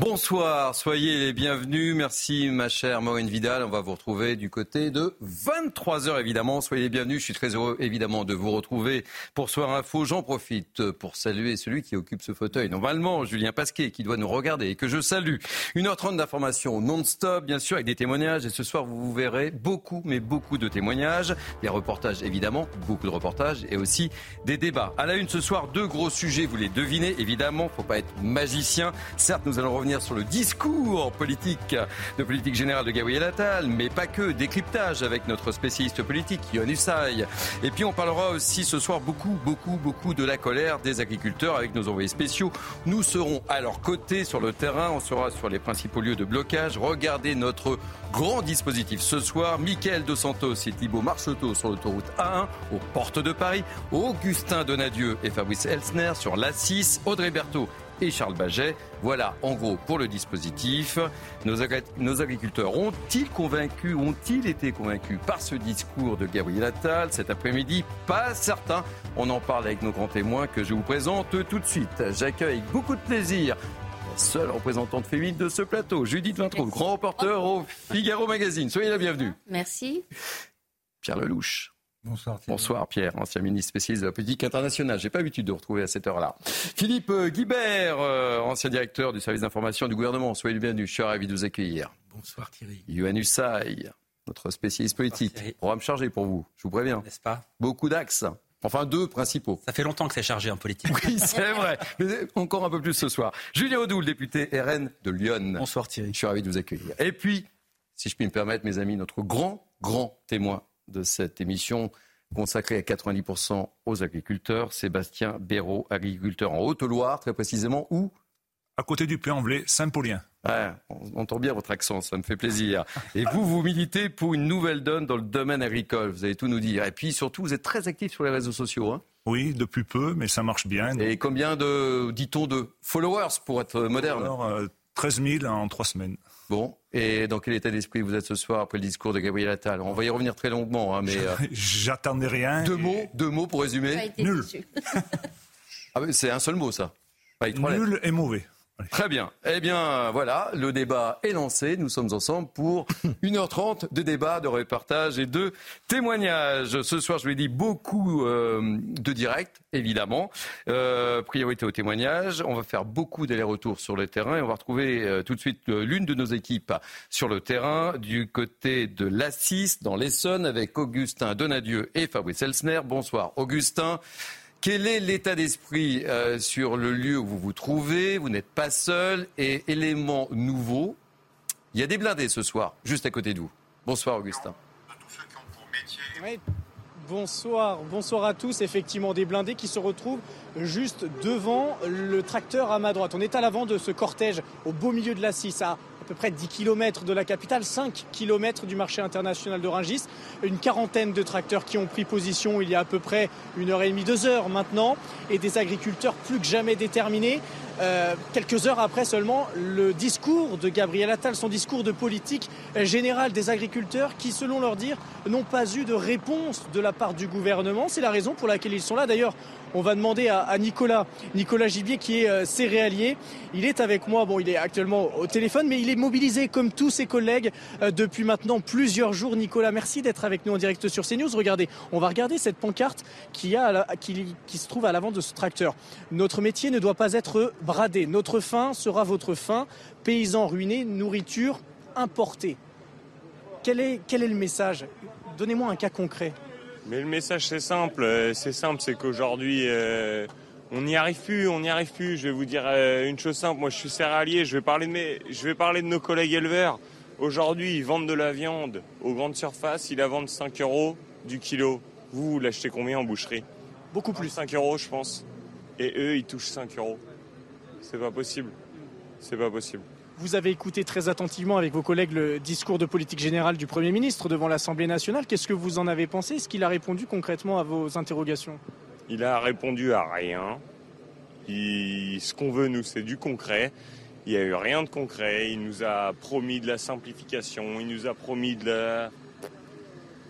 Bonsoir, soyez les bienvenus. Merci ma chère Maureen Vidal. On va vous retrouver du côté de 23h évidemment. Soyez les bienvenus. Je suis très heureux évidemment de vous retrouver pour Soir Info. J'en profite pour saluer celui qui occupe ce fauteuil. Normalement, Julien Pasquet qui doit nous regarder et que je salue. 1h30 d'informations non-stop bien sûr avec des témoignages. Et ce soir, vous verrez beaucoup, mais beaucoup de témoignages. Des reportages évidemment, beaucoup de reportages et aussi des débats. À la une ce soir, deux gros sujets. Vous les devinez évidemment. Faut pas être magicien. Certes, nous allons revenir sur le discours politique de politique générale de Gabriel Attal, mais pas que, décryptage avec notre spécialiste politique, Yohann Usaï. Et puis on parlera aussi ce soir beaucoup, beaucoup, beaucoup de la colère des agriculteurs avec nos envoyés spéciaux. Nous serons à leur côté sur le terrain, on sera sur les principaux lieux de blocage. Regardez notre grand dispositif ce soir. Mickaël Dos Santos et Thibault Marcheteau sur l'autoroute A1 aux portes de Paris. Augustin Donadieu et Fabrice Elsner sur l'A6. Audrey Berthaud et Charles Baget. Voilà, en gros, pour le dispositif. Nos, agri- nos agriculteurs ont-ils convaincu, ont-ils été convaincus par ce discours de Gabriel Attal cet après-midi? Pas certain. On en parle avec nos grands témoins que je vous présente tout de suite. J'accueille avec beaucoup de plaisir la seule représentante féminine de ce plateau, Judith Vintraud, grand reporter au Figaro Magazine. Soyez la bienvenue. Merci. Pierre Lelouch. Bonsoir. Thierry. Bonsoir Pierre, ancien ministre spécialiste de la politique internationale. J'ai pas l'habitude de vous retrouver à cette heure-là. Philippe euh, Guibert, euh, ancien directeur du service d'information du gouvernement. Soyez le bienvenu. Je suis ravi de vous accueillir. Bonsoir Thierry. Yohann Usaï, notre spécialiste politique. Thierry. Programme chargé pour vous, je vous préviens. N'est-ce pas? Beaucoup d'axes. Enfin, deux principaux. Ça fait longtemps que c'est chargé en politique. Oui, c'est vrai. Mais encore un peu plus ce soir. Julien Audoul, député RN de Lyon. Bonsoir Thierry. Je suis ravi de vous accueillir. Et puis, si je puis me permettre, mes amis, notre grand, grand témoin de cette émission consacrée à 90% aux agriculteurs, Sébastien Béraud, agriculteur en Haute-Loire, très précisément, où? À côté du Puy-en-Velay, Saint-Paulien. Ouais, on entend bien votre accent, ça me fait plaisir. Et vous, vous militez pour une nouvelle donne dans le domaine agricole, vous allez tout nous dire. Et puis surtout, vous êtes très actif sur les réseaux sociaux. Hein Oui, depuis peu, mais ça marche bien. Et combien de, dit-on, de followers pour être moderne? Alors, euh, 13 000 en trois semaines. Bon, et dans quel état d'esprit vous êtes ce soir après le discours de Gabriel Attal? On va y revenir très longuement, hein, mais euh, J'attendais rien. deux et mots, deux mots pour résumer. Nul. Ah, mais c'est un seul mot, ça. Nul et mauvais. Très bien. Eh bien, voilà, le débat est lancé. Nous sommes ensemble pour 1h30 de débat, de repartage et de témoignages. Ce soir, je vous l'ai dit, beaucoup euh, de directs, évidemment. Euh, priorité aux témoignages. On va faire beaucoup d'allers-retours sur le terrain et on va retrouver euh, tout de suite euh, l'une de nos équipes sur le terrain du côté de l'Assis, dans l'Essonne, avec Augustin Donadieu et Fabrice Elsner. Bonsoir, Augustin. Quel est l'état d'esprit euh, sur le lieu où vous vous trouvez? Vous n'êtes pas seul. Et élément nouveau, il y a des blindés ce soir, juste à côté de vous. Bonsoir Augustin. Bonsoir, bonsoir à tous. Effectivement, des blindés qui se retrouvent juste devant le tracteur à ma droite. On est à l'avant de ce cortège au beau milieu de la Cisse, à à peu près 10 km de la capitale, 5 km du marché international de. Une quarantaine de tracteurs qui ont pris position il y a à peu près une heure et demie, deux heures maintenant, et des agriculteurs plus que jamais déterminés. Euh, quelques heures après seulement, le discours de Gabriel Attal, son discours de politique générale des agriculteurs qui, selon leur dire, n'ont pas eu de réponse de la part du gouvernement. C'est la raison pour laquelle ils sont là. D'ailleurs, on va demander à, Nicolas, Nicolas Gibier qui est euh, céréalier. Il est avec moi, bon, il est actuellement au téléphone, mais il est mobilisé comme tous ses collègues euh, depuis maintenant plusieurs jours. Nicolas, merci d'être avec nous en direct sur CNews. Regardez, on va regarder cette pancarte qui, a qui se trouve à l'avant de ce tracteur. Notre métier ne doit pas être bradé. Notre faim sera votre faim. Paysans ruinés, nourriture importée. Quel est, quel est le message? Donnez-moi un cas concret. Mais le message c'est simple, euh, c'est simple, c'est qu'aujourd'hui euh, on n'y arrive plus, on n'y arrive plus. Je vais vous dire euh, une chose simple, moi je suis céréalier, je vais parler de mes, je vais parler de nos collègues éleveurs. Aujourd'hui ils vendent de la viande aux grandes surfaces, ils la vendent 5 euros du kilo. Vous, vous l'achetez combien en boucherie? Beaucoup plus. 5 euros je pense. et eux, ils touchent 5 euros. C'est pas possible. C'est pas possible. Vous avez écouté très attentivement avec vos collègues le discours de politique générale du Premier ministre devant l'Assemblée nationale. Qu'est-ce que vous en avez pensé? Est-ce qu'il a répondu concrètement à vos interrogations? Il a répondu à rien. Ce qu'on veut, nous, c'est du concret. Il n'y a eu rien de concret. Il nous a promis de la simplification. Il nous a promis de la...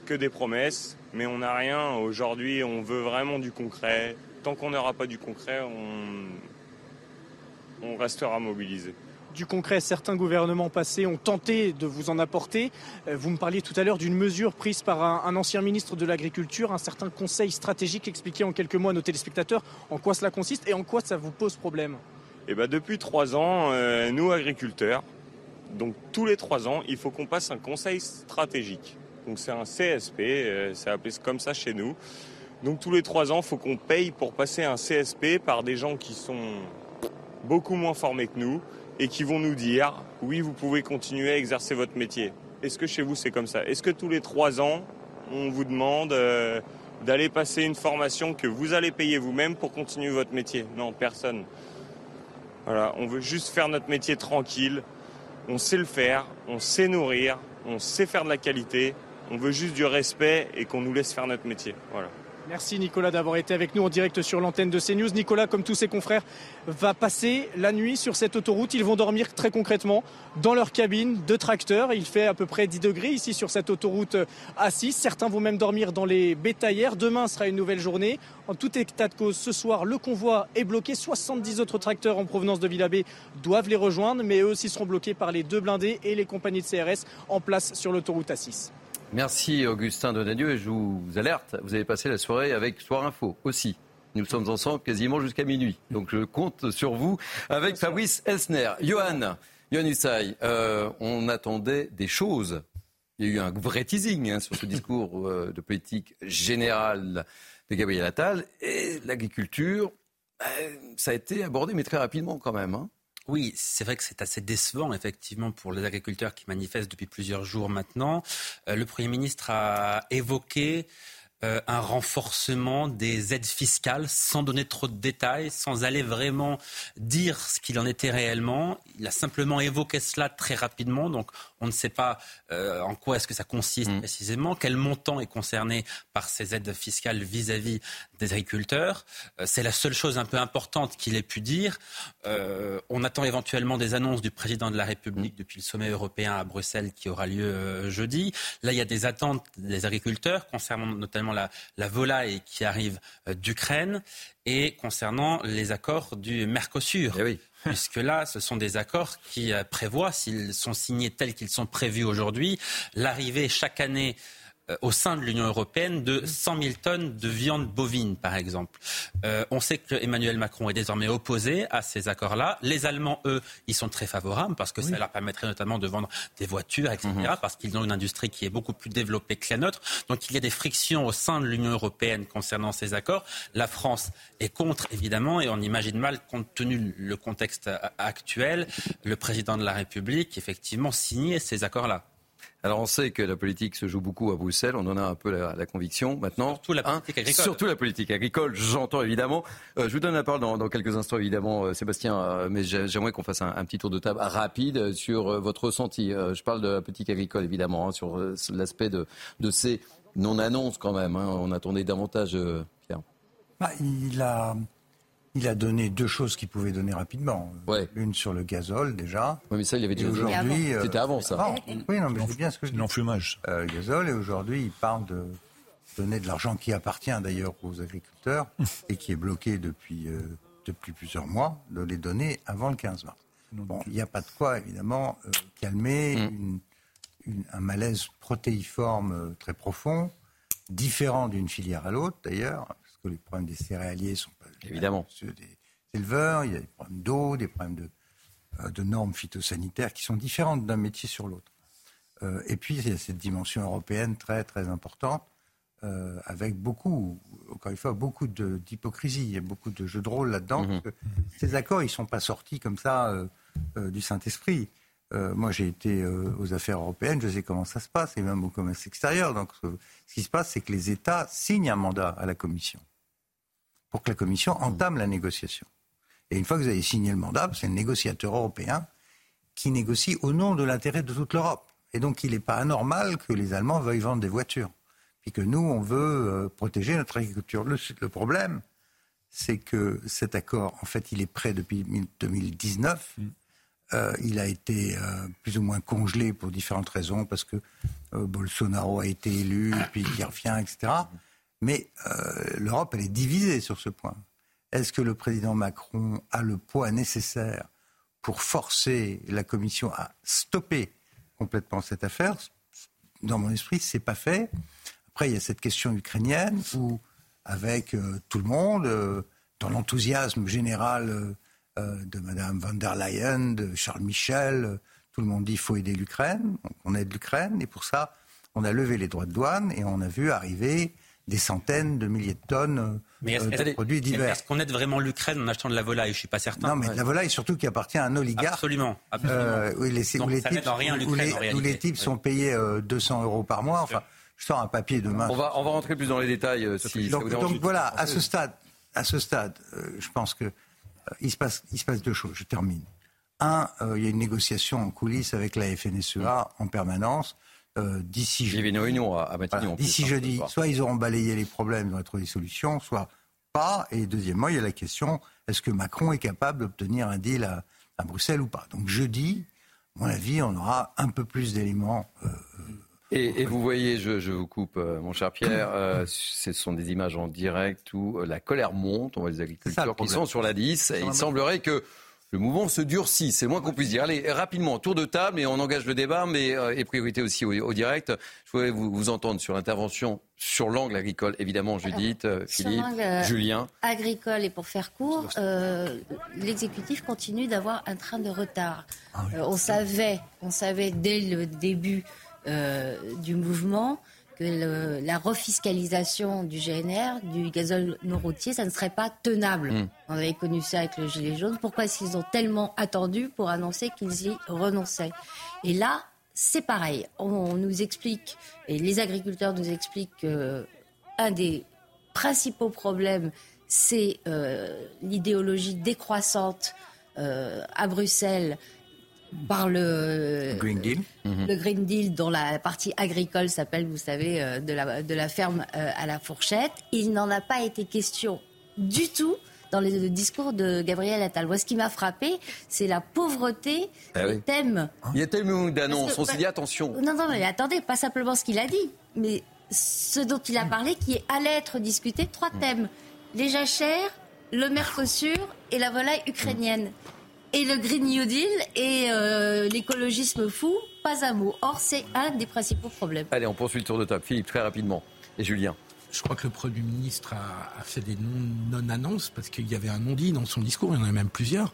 que des promesses. Mais on n'a rien. Aujourd'hui, on veut vraiment du concret. Tant qu'on n'aura pas du concret, on, on restera mobilisé du concret. Certains gouvernements passés ont tenté de vous en apporter. Euh, vous me parliez tout à l'heure d'une mesure prise par un, ancien ministre de l'Agriculture, un certain conseil stratégique. Expliquez en quelques mots à nos téléspectateurs en quoi cela consiste et en quoi ça vous pose problème? Eh ben, depuis trois ans, euh, nous agriculteurs, donc tous les trois ans, il faut qu'on passe un conseil stratégique. Donc c'est un CSP, euh, c'est appelé comme ça chez nous. Donc tous les trois ans, il faut qu'on paye pour passer un CSP par des gens qui sont beaucoup moins formés que nous, et qui vont nous dire oui, vous pouvez continuer à exercer votre métier. Est-ce que chez vous c'est comme ça? Est-ce que tous les trois ans, on vous demande euh, d'aller passer une formation que vous allez payer vous-même pour continuer votre métier? Non, personne. Voilà, on veut juste faire notre métier tranquille. On sait le faire, on sait nourrir, on sait faire de la qualité. On veut juste du respect et qu'on nous laisse faire notre métier. Voilà. Merci Nicolas d'avoir été avec nous en direct sur l'antenne de CNews. Nicolas, comme tous ses confrères, va passer la nuit sur cette autoroute. Ils vont dormir très concrètement dans leur cabine de tracteur. Il fait à peu près 10 degrés ici sur cette autoroute A6. Certains vont même dormir dans les bétaillères. Demain sera une nouvelle journée. En tout état de cause, ce soir, le convoi est bloqué. 70 autres tracteurs en provenance de Villabé doivent les rejoindre, mais eux aussi seront bloqués par les deux blindés et les compagnies de CRS en place sur l'autoroute A6. Merci Augustin Donadieu et je vous alerte, vous avez passé la soirée avec Soir Info aussi. Nous sommes ensemble quasiment jusqu'à minuit. Donc je compte sur vous avec Fabrice Elsner. Johan, Johan Usaï, euh, on attendait des choses. Il y a eu un vrai teasing hein, sur ce discours euh, de politique générale de Gabriel Attal. Et l'agriculture, ben, ça a été abordé, mais très rapidement quand même. Hein. Oui, c'est vrai que c'est assez décevant, effectivement, pour les agriculteurs qui manifestent depuis plusieurs jours maintenant. Euh, le Premier ministre a évoqué euh, un renforcement des aides fiscales sans donner trop de détails, sans aller vraiment dire ce qu'il en était réellement. Il a simplement évoqué cela très rapidement, donc on ne sait pas euh, en quoi est-ce que ça consiste mm. précisément, quel montant est concerné par ces aides fiscales vis-à-vis des agriculteurs. Euh, c'est la seule chose un peu importante qu'il ait pu dire. Euh, on attend éventuellement des annonces du président de la République depuis le sommet européen à Bruxelles qui aura lieu jeudi. Là, il y a des attentes des agriculteurs concernant notamment la, la volaille qui arrive d'Ukraine et concernant les accords du Mercosur. Eh oui puisque là, ce sont des accords qui euh, prévoient, s'ils sont signés tels qu'ils sont prévus aujourd'hui, l'arrivée chaque année au sein de l'Union européenne de 100 000 tonnes de viande bovine, par exemple. Euh, on sait que Emmanuel Macron est désormais opposé à ces accords-là. Les Allemands, eux, ils sont très favorables parce que ça leur permettrait notamment de vendre des voitures, etc., mhm. parce qu'ils ont une industrie qui est beaucoup plus développée que la nôtre. Donc il y a des frictions au sein de l'Union européenne concernant ces accords. La France est contre, évidemment, et on imagine mal, compte tenu le contexte actuel, le président de la République, effectivement, signer ces accords-là. Alors on sait que la politique se joue beaucoup à Bruxelles, on en a un peu la, conviction maintenant. Surtout la politique agricole. Surtout la politique agricole, j'entends évidemment. Euh, je vous donne la parole dans, quelques instants évidemment, euh, Sébastien, euh, mais j'aimerais qu'on fasse un, petit tour de table rapide sur votre ressenti. je parle de la politique agricole évidemment, hein, sur l'aspect de, ces non-annonces quand même. Hein. On attendait davantage, Pierre. Bah, il a il a donné deux choses qu'il pouvait donner rapidement. Une sur le gazole déjà. Oui, mais ça, il avait dit aujourd'hui. C'était avant ça. oui, non, mais c'est bien ce que je dis. L'enfumage. Euh, gazole, et aujourd'hui, il parle de donner de l'argent qui appartient d'ailleurs aux agriculteurs et qui est bloqué depuis, euh, depuis plusieurs mois, de les donner avant le 15 mars. Bon, il n'y a pas de quoi, évidemment, euh, calmer mm. un malaise protéiforme euh, très profond, différent d'une filière à l'autre d'ailleurs, parce que les problèmes des céréaliers sont Évidemment. Ceux des éleveurs, il y a des problèmes d'eau, des problèmes de, euh, de, normes phytosanitaires qui sont différentes d'un métier sur l'autre. Euh, et puis, il y a cette dimension européenne très, très importante, euh, avec beaucoup, encore une fois, beaucoup d'hypocrisie. Il y a beaucoup de jeux de rôle là-dedans. Mhm. Ces accords, ils ne sont pas sortis comme ça du Saint-Esprit. moi, j'ai été aux affaires européennes, je sais comment ça se passe, et même au commerce extérieur. Donc, ce qui se passe, c'est que les États signent un mandat à la Commission. Pour que la Commission entame la négociation. Et une fois que vous avez signé le mandat, c'est le négociateur européen qui négocie au nom de l'intérêt de toute l'Europe. Et donc il n'est pas anormal que les Allemands veuillent vendre des voitures. Puis que nous, on veut euh, protéger notre agriculture. Le, le problème, c'est que cet accord, en fait, il est prêt depuis 2019. Euh, il a été euh, plus ou moins congelé pour différentes raisons, parce que euh, Bolsonaro a été élu, puis il revient, etc. Mais l'Europe, elle est divisée sur ce point. Est-ce que le président Macron a le poids nécessaire pour forcer la Commission à stopper complètement cette affaire? Dans mon esprit, c'est pas fait. Après, il y a cette question ukrainienne où, avec tout le monde, dans l'enthousiasme général euh, de Mme von der Leyen, de Charles Michel. Euh, tout le monde dit qu'il faut aider l'Ukraine. on aide l'Ukraine. Et pour ça, on a levé les droits de douane et on a vu arriver des centaines de milliers de tonnes mais euh, de produits divers. Est-ce qu'on aide vraiment l'Ukraine en achetant de la volaille? Je suis pas certain. Non, mais de la volaille surtout qui appartient à un oligarque. Absolument. absolument. Euh, où les, types, où les, types sont payés 200 euros par mois. Enfin, je sors un papier demain. On va, on va rentrer plus dans les détails. si donc, donc voilà, à ce stade, à ce stade, je pense que il se, passe, il se passe deux choses, je termine. Un, euh, il y a une négociation en coulisses avec la FNSEA en permanence. Euh, d'ici jeudi, d'ici jeudi, soit ils auront balayé les problèmes, ils auront trouvé des solutions, soit pas. Et deuxièmement, il y a la question est-ce que Macron est capable d'obtenir un deal à, Bruxelles ou pas? Donc jeudi, à mon avis, on aura un peu plus d'éléments euh, et, vous voyez, je, vous coupe, euh, mon cher Pierre, euh, ce sont des images en direct où euh, la colère monte. On voit les agriculteurs qui sont sur la 10. Et il semblerait que le mouvement se durcit, c'est moins qu'on puisse dire. Allez, rapidement, tour de table et on engage le débat, mais et priorité aussi au, direct. Je voudrais vous, vous entendre sur l'intervention sur l'angle agricole, évidemment, Judith, Philippe, Julien. Agricole, et pour faire court, l'exécutif continue d'avoir un train de retard. Ah on savait, on savait dès le début euh, du mouvement que la refiscalisation du GNR, du gazole non routier, ça ne serait pas tenable. Hmm. On avait connu ça avec le gilet jaune. Pourquoi est-ce qu'ils ont tellement attendu pour annoncer qu'ils y renonçaient? Et là, c'est pareil. On, nous explique, et les agriculteurs nous expliquent qu'un des principaux problèmes, c'est euh, l'idéologie décroissante euh, à Bruxelles par le Green Deal, mhm. le Green Deal dont la partie agricole s'appelle, vous savez, euh, de la, de la ferme euh, à la fourchette. Il n'en a pas été question du tout dans le discours de Gabriel Attal. Moi, ce qui m'a frappé, c'est la pauvreté ah des thèmes. Il y a tellement d'annonces, on s'est dit attention. Non, non, mais attendez, pas simplement ce qu'il a dit, mais ce dont il a parlé qui allait être discuté, trois mm. thèmes. Les jachères, le Mercosur et la volaille ukrainienne et le Green New Deal et euh, l'écologisme fou, pas un mot. Or, c'est un des principaux problèmes. Allez, on poursuit le tour de table. Philippe, très rapidement. Et Julien je crois que le Premier ministre a, fait des non-annonces parce qu'il y avait un non-dit dans son discours, il y en a même plusieurs.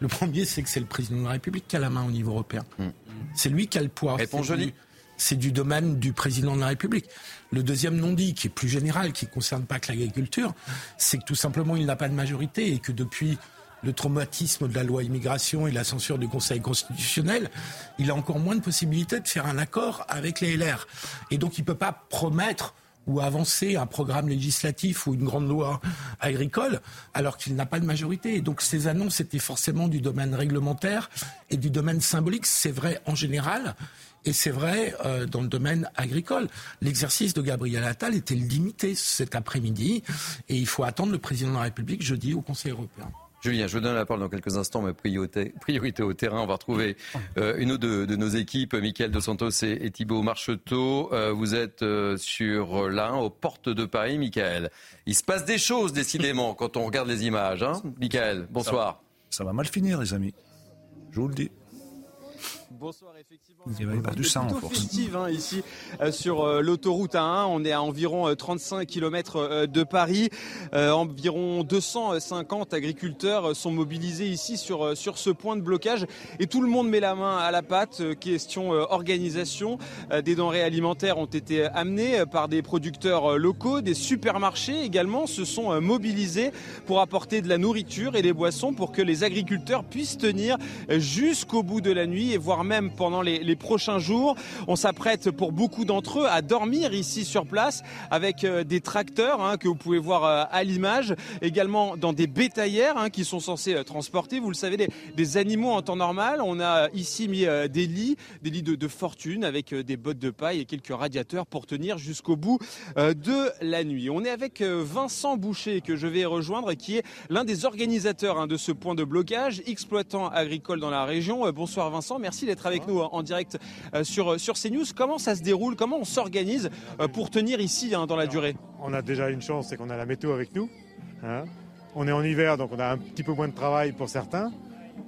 Le premier, c'est que c'est le président de la République qui a la main au niveau européen. Hmm. C'est lui qui a le poids. Réponse jolie. C'est du domaine du président de la République. Le deuxième non-dit, qui est plus général, qui ne concerne pas que l'agriculture, c'est que tout simplement il n'a pas de majorité et que depuis le traumatisme de la loi immigration et la censure du Conseil constitutionnel, il a encore moins de possibilités de faire un accord avec les LR. Et donc il ne peut pas promettre ou avancer un programme législatif ou une grande loi agricole alors qu'il n'a pas de majorité. Et donc ces annonces étaient forcément du domaine réglementaire et du domaine symbolique. C'est vrai en général. Et c'est vrai euh, dans le domaine agricole. L'exercice de Gabriel Attal était limité cet après-midi et il faut attendre le président de la République jeudi au Conseil européen. Julien, je vous donne la parole dans quelques instants, mais priorité, priorité au terrain. On va retrouver euh, une ou deux de nos équipes, Michael Dos Santos et, Thibault Marcheteau. Euh, vous êtes euh, sur l'un, aux portes de Paris, Michael. Il se passe des choses, décidément, quand on regarde les images. Hein Michael, bonsoir. ça va mal finir, les amis. Je vous le dis. Bonsoir, effectivement. Il va y avoir du sang en festive hein, ici euh, sur euh, l'autoroute A1. On est à environ 35 euh, km de Paris. environ 250 agriculteurs sont mobilisés ici sur, sur ce point de blocage et tout le monde met la main à la pâte. Question organisation. des denrées alimentaires ont été amenées par des producteurs locaux. Des supermarchés également se sont mobilisés pour apporter de la nourriture et des boissons pour que les agriculteurs puissent tenir jusqu'au bout de la nuit et voire voire même pendant les, prochains jours. On s'apprête pour beaucoup d'entre eux à dormir ici sur place avec euh, des tracteurs hein, que vous pouvez voir euh, à l'image, également dans des bétaillères hein, qui sont censés transporter, vous le savez, des, animaux en temps normal. On a ici mis des lits, des lits de, de fortune avec des bottes de paille et quelques radiateurs pour tenir jusqu'au bout de la nuit. On est avec Vincent Boucher que je vais rejoindre qui est l'un des organisateurs hein, de ce point de blocage, exploitant agricole dans la région. Euh, bonsoir Vincent, merci d'être avec nous en direct euh, sur, sur CNews. Comment ça se déroule? Comment on s'organise euh, pour tenir ici hein, dans la durée? On a déjà une chance, c'est qu'on a la météo avec nous. Hein. on est en hiver, donc on a un petit peu moins de travail pour certains.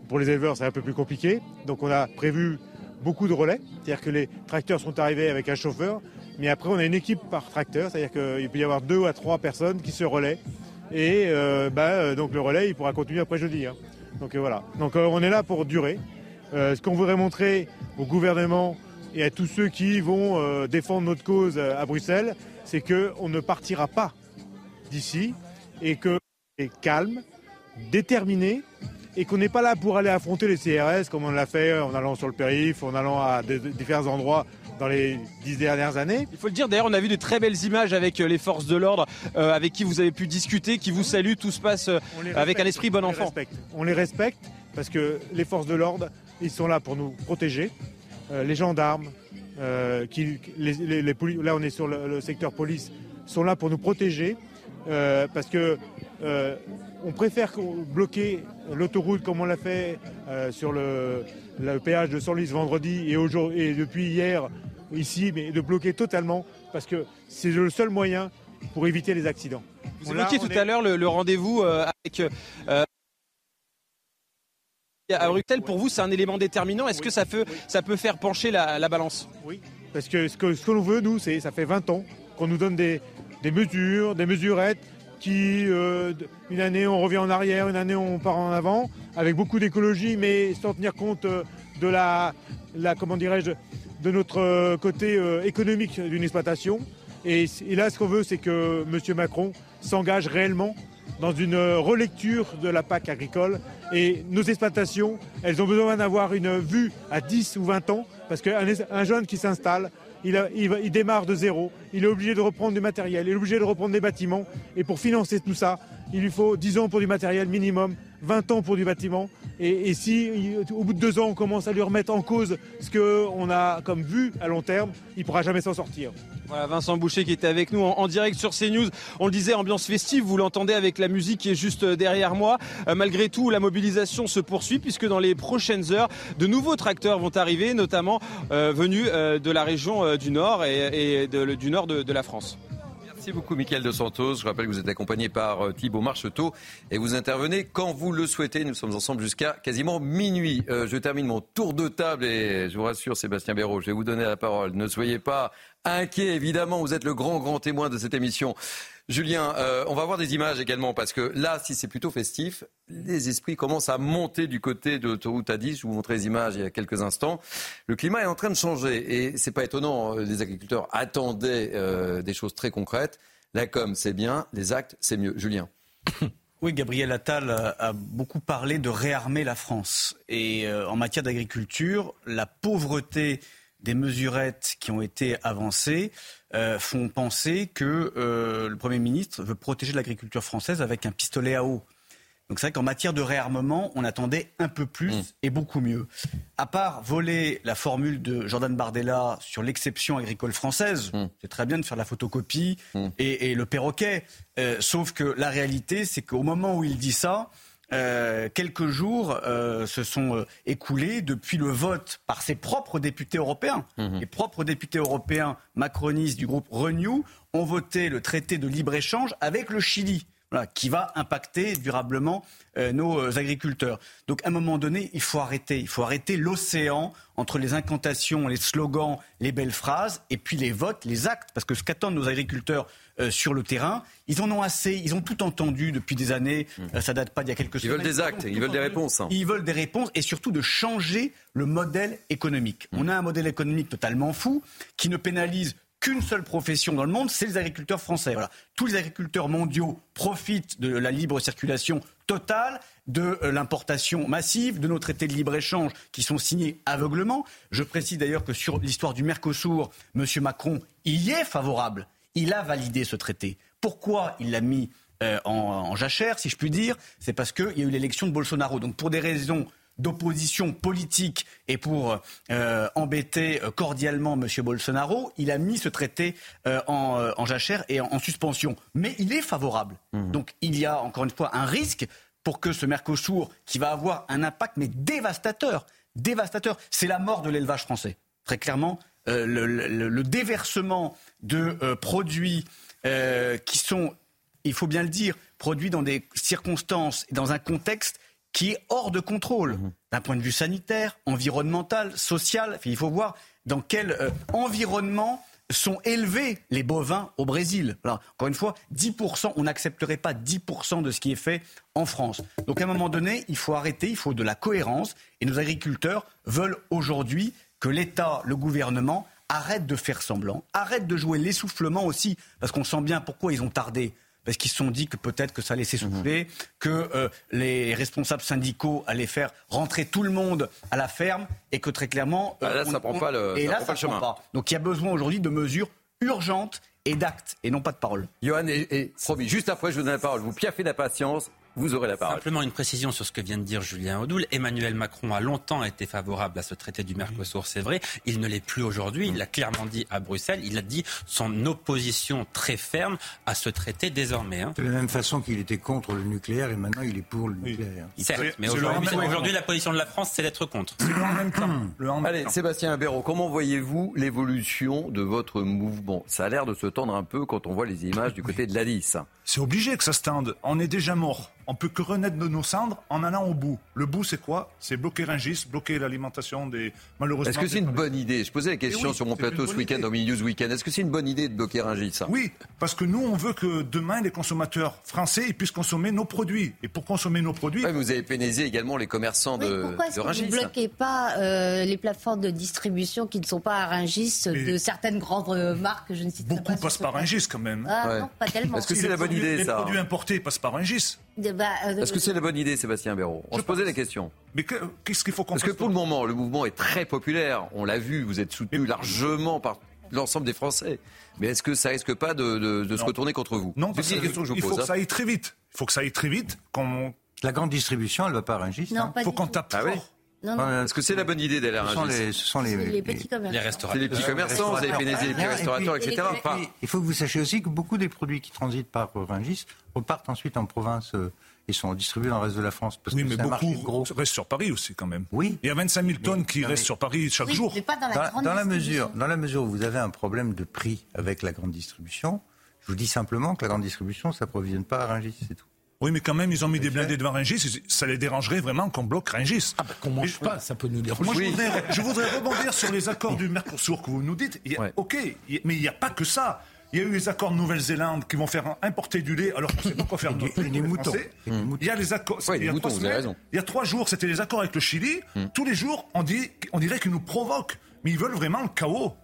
Pour les éleveurs, c'est un peu plus compliqué. Donc on a prévu beaucoup de relais, c'est-à-dire que les tracteurs sont arrivés avec un chauffeur, mais après on a une équipe par tracteur, c'est-à-dire qu'il peut y avoir deux à trois personnes qui se relaient et euh, bah, euh, donc le relais, il pourra continuer après jeudi. Hein. Donc euh, voilà. Donc on est là pour durer. Ce qu'on voudrait montrer au gouvernement et à tous ceux qui vont défendre notre cause à Bruxelles, c'est qu'on ne partira pas d'ici et que est calme, déterminé et qu'on n'est pas là pour aller affronter les CRS comme on l'a fait en allant sur le périph', en allant à différents endroits dans les dix dernières années. Il faut le dire, d'ailleurs, on a vu de très belles images avec euh, les forces de l'ordre, euh, avec qui vous avez pu discuter, qui vous saluent, tout se passe euh, avec un esprit bon enfant. On les respecte parce que les forces de l'ordre, ils sont là pour nous protéger. les gendarmes, qui, les, là on est sur le, secteur police, sont là pour nous protéger parce que on préfère bloquer l'autoroute comme on l'a fait sur le, péage de Senlis vendredi et, et depuis hier ici, mais de bloquer totalement, parce que c'est le seul moyen pour éviter les accidents. Vous évoquiez tout à l'heure le, rendez-vous euh, avec... Euh, à Bruxelles, pour vous, c'est un élément déterminant. Est-ce que ça peut, ça peut faire pencher la, balance? Oui, parce que ce que, ce l'on veut, nous, c'est ça fait 20 ans qu'on nous donne des, mesures, des mesurettes qui, euh, une année on revient en arrière, une année on part en avant, avec beaucoup d'écologie, mais sans tenir compte de la, la comment dirais-je, de notre euh, côté euh, économique d'une exploitation. Et, là, ce qu'on veut, c'est que M. Macron s'engage réellement dans une relecture de la PAC agricole. Et nos exploitations, elles ont besoin d'avoir une vue à 10 ou 20 ans, parce qu'un jeune qui s'installe, il, il, démarre de zéro, il est obligé de reprendre du matériel, il est obligé de reprendre des bâtiments. Et pour financer tout ça, il lui faut 10 ans pour du matériel minimum, 20 ans pour du bâtiment. Et, si au bout de deux ans on commence à lui remettre en cause ce qu'on a comme vue à long terme, il ne pourra jamais s'en sortir. Voilà Vincent Boucher qui était avec nous en, direct sur CNews. On le disait, ambiance festive, vous l'entendez avec la musique qui est juste derrière moi. Euh, malgré tout, la mobilisation se poursuit puisque dans les prochaines heures, de nouveaux tracteurs vont arriver, notamment euh, venus euh, de la région du Nord et, du Nord de la France. Merci beaucoup, Michael de Santos. Je rappelle que vous êtes accompagné par euh, Thibault Marcheteau et vous intervenez quand vous le souhaitez. Nous sommes ensemble jusqu'à quasiment minuit. Euh, je termine mon tour de table et je vous rassure, Sébastien Béraud, je vais vous donner la parole. Ne soyez pas inquiet, évidemment. Vous êtes le grand, grand témoin de cette émission. Julien, euh, on va voir des images également parce que là, si c'est plutôt festif, les esprits commencent à monter du côté de l'autoroute A10. Je vous montrais les images il y a quelques instants. Le climat est en train de changer et c'est pas étonnant. Euh, les agriculteurs attendaient euh, des choses très concrètes. La com, c'est bien. Les actes, c'est mieux. Julien. Oui, Gabriel Attal a beaucoup parlé de réarmer la France. Et en matière d'agriculture, la pauvreté des mesurettes qui ont été avancées euh, font penser que euh, le Premier ministre veut protéger l'agriculture française avec un pistolet à eau. Donc c'est vrai qu'en matière de réarmement, on attendait un peu plus mm. et beaucoup mieux. À part voler la formule de Jordan Bardella sur l'exception agricole française, mm. c'est très bien de faire la photocopie mm. et, le perroquet. Euh, sauf que la réalité, c'est qu'au moment où il dit ça, euh, quelques jours euh, se sont euh, écoulés depuis le vote par ses propres députés européens. Mhm. Les propres députés européens macronistes du groupe Renew ont voté le traité de libre-échange avec le Chili. Qui va impacter durablement nos agriculteurs. Donc à un moment donné, il faut arrêter. Il faut arrêter l'océan entre les incantations, les slogans, les belles phrases, et puis les votes, les actes. Parce que ce qu'attendent nos agriculteurs euh, sur le terrain. Ils en ont assez, ils ont tout entendu depuis des années. Ça mmh. euh, ça date pas d'il y a quelques semaines. Ils veulent des actes, ils, veulent des réponses. Hein. Ils veulent des réponses et surtout de changer le modèle économique. Mmh. On a un modèle économique totalement fou qui ne pénalise qu'une seule profession dans le monde, c'est les agriculteurs français. Tous les agriculteurs mondiaux profitent de la libre circulation totale, de euh, l'importation massive, de nos traités de libre-échange qui sont signés aveuglement. Je précise d'ailleurs que sur l'histoire du Mercosur, M. Macron y est favorable. Il a validé ce traité. Pourquoi il l'a mis euh, en, jachère, si je puis dire? C'est parce qu'il y a eu l'élection de Bolsonaro. Donc pour des raisons d'opposition politique et pour euh, embêter euh, cordialement M. Bolsonaro, il a mis ce traité en, jachère et en, suspension. Mais il est favorable. Mmh. Donc il y a encore une fois un risque pour que ce Mercosur, qui va avoir un impact mais dévastateur, dévastateur, c'est la mort de l'élevage français. Très clairement, le, déversement de produits qui sont il faut bien le dire, produit dans des circonstances et dans un contexte qui est hors de contrôle, mhm. d'un point de vue sanitaire, environnemental, social. Il faut voir dans quel euh, environnement sont élevés les bovins au Brésil. encore une fois, 10%, on n'accepterait pas 10% de ce qui est fait en France. Donc à un moment donné, il faut arrêter, il faut de la cohérence. Et nos agriculteurs veulent aujourd'hui que l'État, le gouvernement, arrête de faire semblant, arrête de jouer l'essoufflement aussi, parce qu'on sent bien pourquoi ils ont tardé parce qu'ils se sont dit que peut-être que ça allait s'essouffler, mhm. que euh, les responsables syndicaux allaient faire rentrer tout le monde à la ferme et que très clairement... Euh, là, ça prend pas le, et là, ça prend pas. Donc il y a besoin aujourd'hui de mesures urgentes et d'actes et non pas de paroles. Johan, et, promis, juste après je vous donne la parole, vous piaffez la patience, vous aurez la parole. Simplement une précision sur ce que vient de dire Julien Audoul. Emmanuel Macron a longtemps été favorable à ce traité du Mercosur, c'est vrai. Il ne l'est plus aujourd'hui. Il l'a clairement dit à Bruxelles. Il a dit son opposition très ferme à ce traité désormais. Hein. De la même façon qu'il était contre le nucléaire et maintenant il est pour le nucléaire. Certes, mais aujourd'hui, la position de la France, c'est d'être contre. Le en même temps. Allez, Sébastien Abéraud, comment voyez-vous l'évolution de votre mouvement? Ça a l'air de se tendre un peu quand on voit les images du côté de l'Alice. C'est obligé que ça se tende. On est déjà mort. On peut que renaître de nos cendres en allant au bout. Le bout, c'est quoi? C'est bloquer Rungis, bloquer l'alimentation des malheureusement. Est-ce que c'est une bonne idée? Je posais la question sur mon plateau ce week-end, au milieu ce week-end. Est-ce que c'est une bonne idée de bloquer Rungis Oui, parce que nous, on veut que demain, les consommateurs français puissent consommer nos produits. Et pour consommer nos produits. vous avez pénalisé également les commerçants de, pourquoi est-ce Que vous ne bloquez pas euh, les plateformes de distribution qui ne sont pas à Rungis de certaines grandes marques? Je ne cite Beaucoup pas passent par Rungis quand même. Ah, non, pas tellement. Est-ce que c'est la bonne idée, ça? Les produits importés passent par Rungis. Bah, euh, Est-ce que c'est la bonne idée, Sébastien Béraud On se posait la question. Mais qu'est-ce qu'il faut qu'on Parce que pour le moment, le mouvement est très populaire. On l'a vu, vous êtes soutenu largement par l'ensemble des Français. Mais est-ce que ça risque pas de, se retourner contre vous Non, c'est une question que je vous il faut que ça aille très vite. Il faut que ça aille très vite. La grande distribution, elle va pas Rungis. Non, Il faut qu'on tape ah fort. Est-ce que c'est la bonne idée d'aller à Rungis Ce sont les, les, petits commerçants. Les restaurateurs. les petits commerçants, vous avez pénalisé les petits restaurateurs, etc. il faut que vous sachiez aussi que beaucoup des produits qui transitent par Rungis repartent ensuite en province euh, ils sont distribués dans le reste de la France. Parce oui, que mais beaucoup gros. restent sur Paris aussi quand même. Oui. Il y a 25 000 tonnes qui restent sur Paris chaque jour. Mais pas dans la, dans, la mesure, dans la mesure où vous avez un problème de prix avec la grande distribution, je vous dis simplement que la grande distribution ne s'approvisionne pas à Rungis, c'est tout. Oui, mais quand même, ils ont mis des blindés devant Rungis. Ça les dérangerait vraiment qu'on bloque Rungis. Ah, bah, qu'on mange pas, ça peut nous déranger. Moi, je, voudrais, rebondir sur les accords du Mercosur que vous nous dites. OK, mais il n'y a pas que ça. Il y a eu les accords de Nouvelle-Zélande qui vont faire importer du lait alors qu'on ne sait pas quoi faire de des moutons. Il y a les accords. il, y a trois il y a trois jours, c'était les accords avec le Chili. Hmm. Tous les jours, on, dit, on dirait qu'ils nous provoquent. Mais ils veulent vraiment le chaos.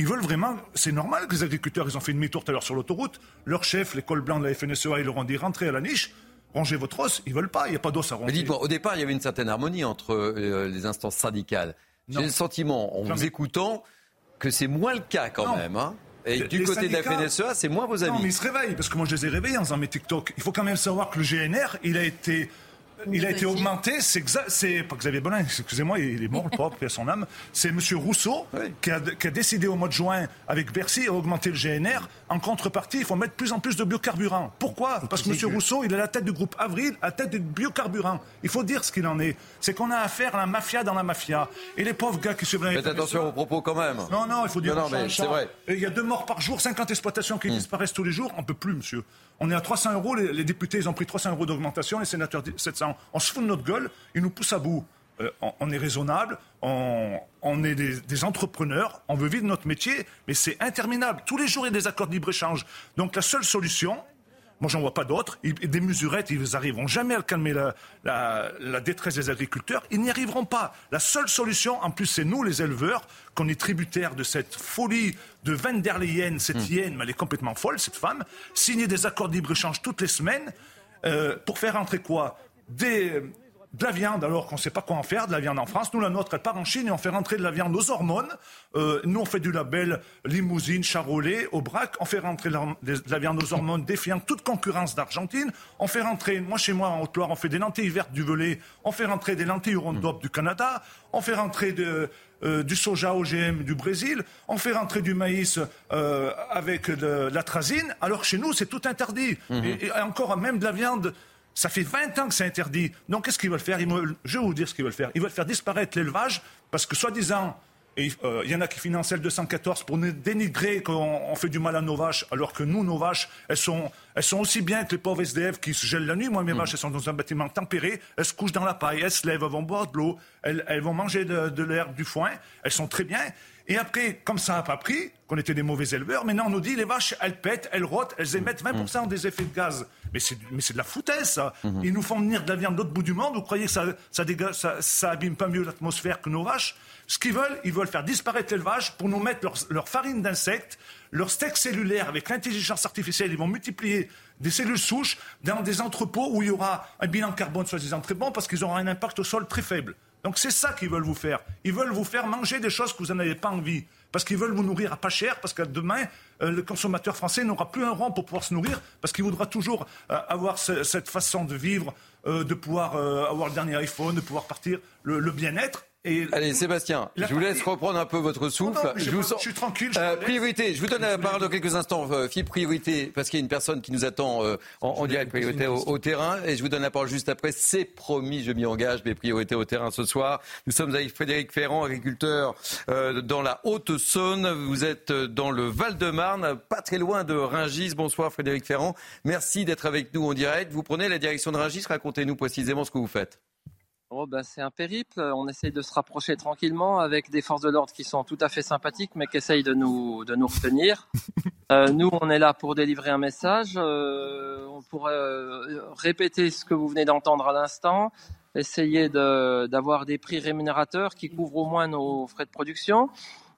Ils veulent vraiment. C'est normal que les agriculteurs, ils ont fait une demi-tour tout à l'heure sur l'autoroute. Leur chef, l'école blanche de la FNSEA, ils leur ont dit rentrez à la niche. Rangez votre os, ils veulent pas, il n'y a pas d'os à ranger. Mais dites-moi, au départ, il y avait une certaine harmonie entre euh, les instances syndicales. J'ai le sentiment, en vous écoutant, que c'est moins le cas quand même. Hein et du côté de la FNSEA, c'est moins vos amis. Non, mais ils se réveillent, parce que moi je les ai réveillés en faisant mes TikTok. Il faut quand même savoir que le GNR, il a été il a été augmenté, c'est c'est pas Xavier Bolin, excusez-moi, il est mort, le pauvre, son âme. C'est M. Rousseau qui, a, qui, a, décidé au mois de juin, avec Bercy, d'augmenter le GNR. En contrepartie, il faut mettre plus en plus de biocarburants. Pourquoi? Parce que M. Rousseau, il est à la tête du groupe Avril, à la tête du biocarburant. Il faut dire ce qu'il en est. C'est qu'on a affaire à la mafia dans la mafia. Et les pauvres gars qui se Faites attention aux propos quand même. Non, non, il faut dire. Non, non mais c'est vrai. il y a deux morts par jour, 50 exploitations qui hmm. disparaissent tous les jours. On peut plus, monsieur. On est à 300 euros, les, députés, ils ont pris 300 euros d'augmentation, les sénateurs 700. On se fout de notre gueule, ils nous poussent à bout. Euh, on, est raisonnable, on, est des, entrepreneurs, on veut vivre notre métier, mais c'est interminable. Tous les jours, il y a des accords de libre-échange. Donc la seule solution, Moi, j'en vois pas d'autres. Des mesurettes, ils n'arriveront jamais à calmer la, détresse des agriculteurs. Ils n'y arriveront pas. La seule solution, en plus, c'est nous, les éleveurs, qu'on est tributaires de cette folie de Van der Leyen, cette hmm. hyène, mais elle est complètement folle, cette femme, signer des accords de libre-échange toutes les semaines euh, pour faire entrer quoi? Des, de la viande alors qu'on ne sait pas quoi en faire, de la viande en France. Nous, la nôtre, elle part en Chine et on fait rentrer de la viande aux hormones. Euh, nous, on fait du label limousine, charolais, au brac. On fait rentrer de la viande aux hormones défiant toute concurrence d'Argentine. On fait rentrer, moi chez moi en Haute-Loire, on fait des lentilles vertes du velay. On fait rentrer des lentilles Roundup du Canada. On fait rentrer euh, du soja OGM du Brésil. On fait rentrer du maïs euh, avec de, l'atrazine. Alors chez nous, c'est tout interdit. Mhm. et encore même de la viande ça fait 20 ans que c'est interdit. Donc, qu'est-ce qu'ils veulent faire? Je vais vous dire ce qu'ils veulent faire. Ils veulent faire disparaître l'élevage parce que, soi-disant, euh, il y en a qui financent le 214 pour dénigrer qu'on fait du mal à nos vaches, alors que nous, nos vaches, elles sont, elles sont aussi bien que les pauvres SDF qui se gèlent la nuit. Moi, mes mm. vaches, elles sont dans un bâtiment tempéré, elles se couchent dans la paille, elles se lèvent, elles vont boire de l'eau, elles, elles, vont manger de, de l'herbe, du foin, elles sont très bien. Et après, comme ça n'a pas pris, qu'on était des mauvais éleveurs, maintenant on nous dit les vaches, elles pètent, elles rotent, elles émettent 20% des effets de gaz. Mais c'est, mais c'est de la foutaise, ça. Mhm. Ils nous font venir de la viande de l'autre bout du monde. Vous croyez que ça, ça, ça, ça abîme pas mieux l'atmosphère que nos vaches? Ce qu'ils veulent, ils veulent faire disparaître l'élevage pour nous mettre leur, leur farine d'insectes, leur steak cellulaire avec l'intelligence artificielle. Ils vont multiplier des cellules souches dans des entrepôts où il y aura un bilan carbone soi-disant très bon parce qu'ils auront un impact au sol très faible. Donc c'est ça qu'ils veulent vous faire. Ils veulent vous faire manger des choses que vous n'en avez pas envie parce qu'ils veulent vous nourrir à pas cher, parce que demain, euh, le consommateur français n'aura plus un rang pour pouvoir se nourrir, parce qu'il voudra toujours euh, avoir cette façon de vivre, euh, de pouvoir avoir le dernier iPhone, de pouvoir partir le bien-être. Allez, Sébastien, je vous laisse reprendre un peu votre souffle. je, vous suis tranquille. Euh, priorité, je vous donne la parole dans quelques instants. Euh, priorité, parce qu'il y a une personne qui nous attend euh, en, direct, priorité au, terrain. Et je vous donne la parole juste après. C'est promis, je m'y engage, mes priorités au terrain ce soir. Nous sommes avec Frédéric Ferrand, agriculteur euh, dans la Haute-Saône. Vous êtes dans le Val-de-Marne, pas très loin de Ringis. Bonsoir Frédéric Ferrand. Merci d'être avec nous en direct. Vous prenez la direction de Ringis. Racontez-nous précisément ce que vous faites. Oh ben c'est un périple. On essaye de se rapprocher tranquillement avec des forces de l'ordre qui sont tout à fait sympathiques, mais qui essayent de nous de nous retenir. Euh, nous, on est là pour délivrer un message. Euh, on pourrait euh, répéter ce que vous venez d'entendre à l'instant, essayer d'avoir des prix rémunérateurs qui couvrent au moins nos frais de production.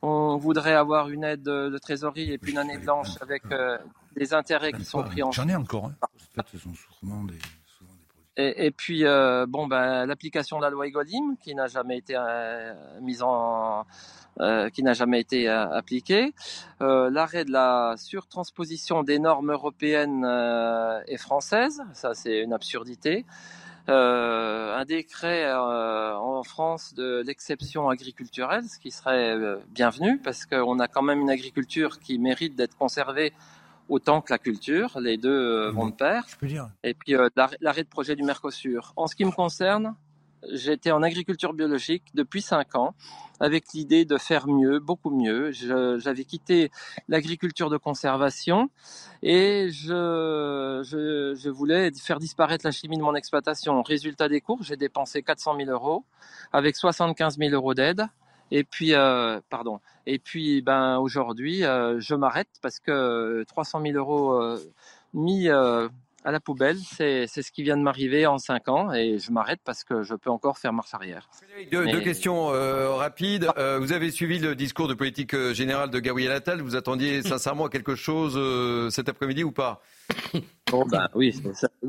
On voudrait avoir une aide de, trésorerie et puis une année blanche avec des intérêts qui sont pris en. J'en ai encore. Hein. En fait, et, puis, euh, bon, ben, l'application de la loi Egolim, qui n'a jamais été euh, mise en, euh, qui n'a jamais été appliquée, l'arrêt de la surtransposition des normes européennes et françaises, ça c'est une absurdité. un décret en France de l'exception agriculturelle, ce qui serait bienvenu parce qu'on a quand même une agriculture qui mérite d'être conservée autant que la culture. Les deux euh, vont de pair. Et puis euh, l'arrêt de projet du Mercosur. En ce qui me concerne, j'étais en agriculture biologique depuis cinq ans avec l'idée de faire mieux, beaucoup mieux. J'avais quitté l'agriculture de conservation et je, je, je, voulais faire disparaître la chimie de mon exploitation. Résultat des cours, j'ai dépensé 400 000 euros avec 75 000 euros d'aide. Et puis, euh, pardon. Et puis, ben aujourd'hui, euh, je m'arrête parce que 300 000 euros mis à la poubelle, c'est ce qui vient de m'arriver en 5 ans et je m'arrête parce que je peux encore faire marche arrière. Deux, questions rapides. vous avez suivi le discours de politique générale de Gabriel Attal. Vous attendiez sincèrement à quelque chose cet après-midi ou pas? Bon, ben oui,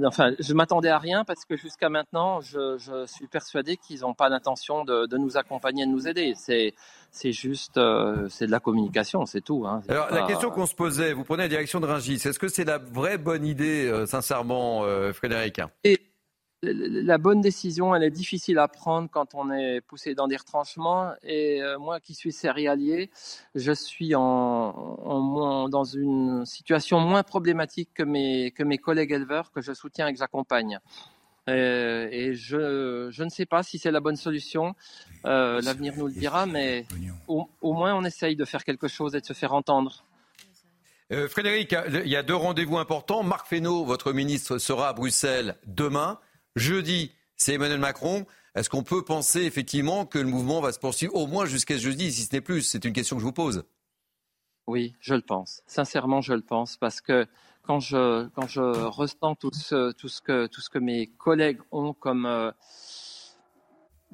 enfin, je m'attendais à rien parce que jusqu'à maintenant, je, suis persuadé qu'ils n'ont pas l'intention de, nous accompagner, de nous aider. C'est, c'est juste, euh, c'est de la communication, c'est tout. Hein. Alors, la question qu'on se posait, vous prenez la direction de Rungis, est-ce que c'est la vraie bonne idée, euh, sincèrement, euh, Frédéric? La bonne décision, elle est difficile à prendre quand on est poussé dans des retranchements. Et euh, moi qui suis céréalier, je suis en, dans une situation moins problématique que mes, collègues éleveurs que je soutiens et que j'accompagne. Euh, et je, ne sais pas si c'est la bonne solution. Euh, l'avenir nous le dira, mais au, au, moins on essaye de faire quelque chose et de se faire entendre. Frédéric, il y a deux rendez-vous importants. Marc Fesneau, votre ministre, sera à Bruxelles demain. Jeudi, c'est Emmanuel Macron. Est-ce qu'on peut penser effectivement que le mouvement va se poursuivre au moins jusqu'à jeudi, si ce n'est plus? C'est une question que je vous pose. Oui, je le pense. Sincèrement, je le pense. Parce que quand je quand je ressens tout ce tout ce que tout ce que mes collègues ont comme euh,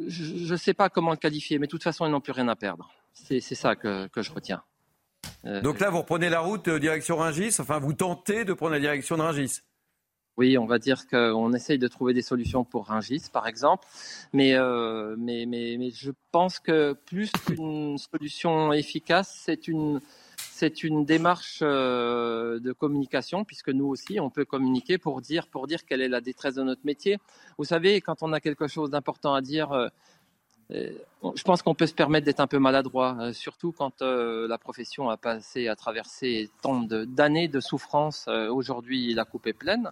je ne sais pas comment le qualifier, mais de toute façon, ils n'ont plus rien à perdre. C'est ça que, que je retiens. Euh, Donc là, vous reprenez la route euh, direction Ringis, enfin, vous tentez de prendre la direction de Ringis oui, on va dire qu'on essaye de trouver des solutions pour Ringis, par exemple. Mais, euh, mais, mais, je pense que plus qu'une solution efficace, c'est une, c'est une démarche euh, de communication, puisque nous aussi, on peut communiquer pour dire, pour dire quelle est la détresse de notre métier. Vous savez, quand on a quelque chose d'important à dire, euh, je pense qu'on peut se permettre d'être un peu maladroit, surtout quand la profession a passé à traverser tant d'années de souffrance. Aujourd'hui, la coupe est pleine.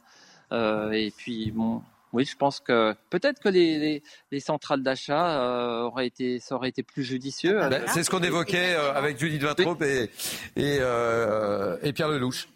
Et puis, bon, oui, je pense que peut-être que les, centrales d'achat euh, auraient été, ça aurait été plus judicieux. Ben, c'est ce qu'on évoquait euh, avec Judith Vintraube et, euh, et, Pierre Lelouch.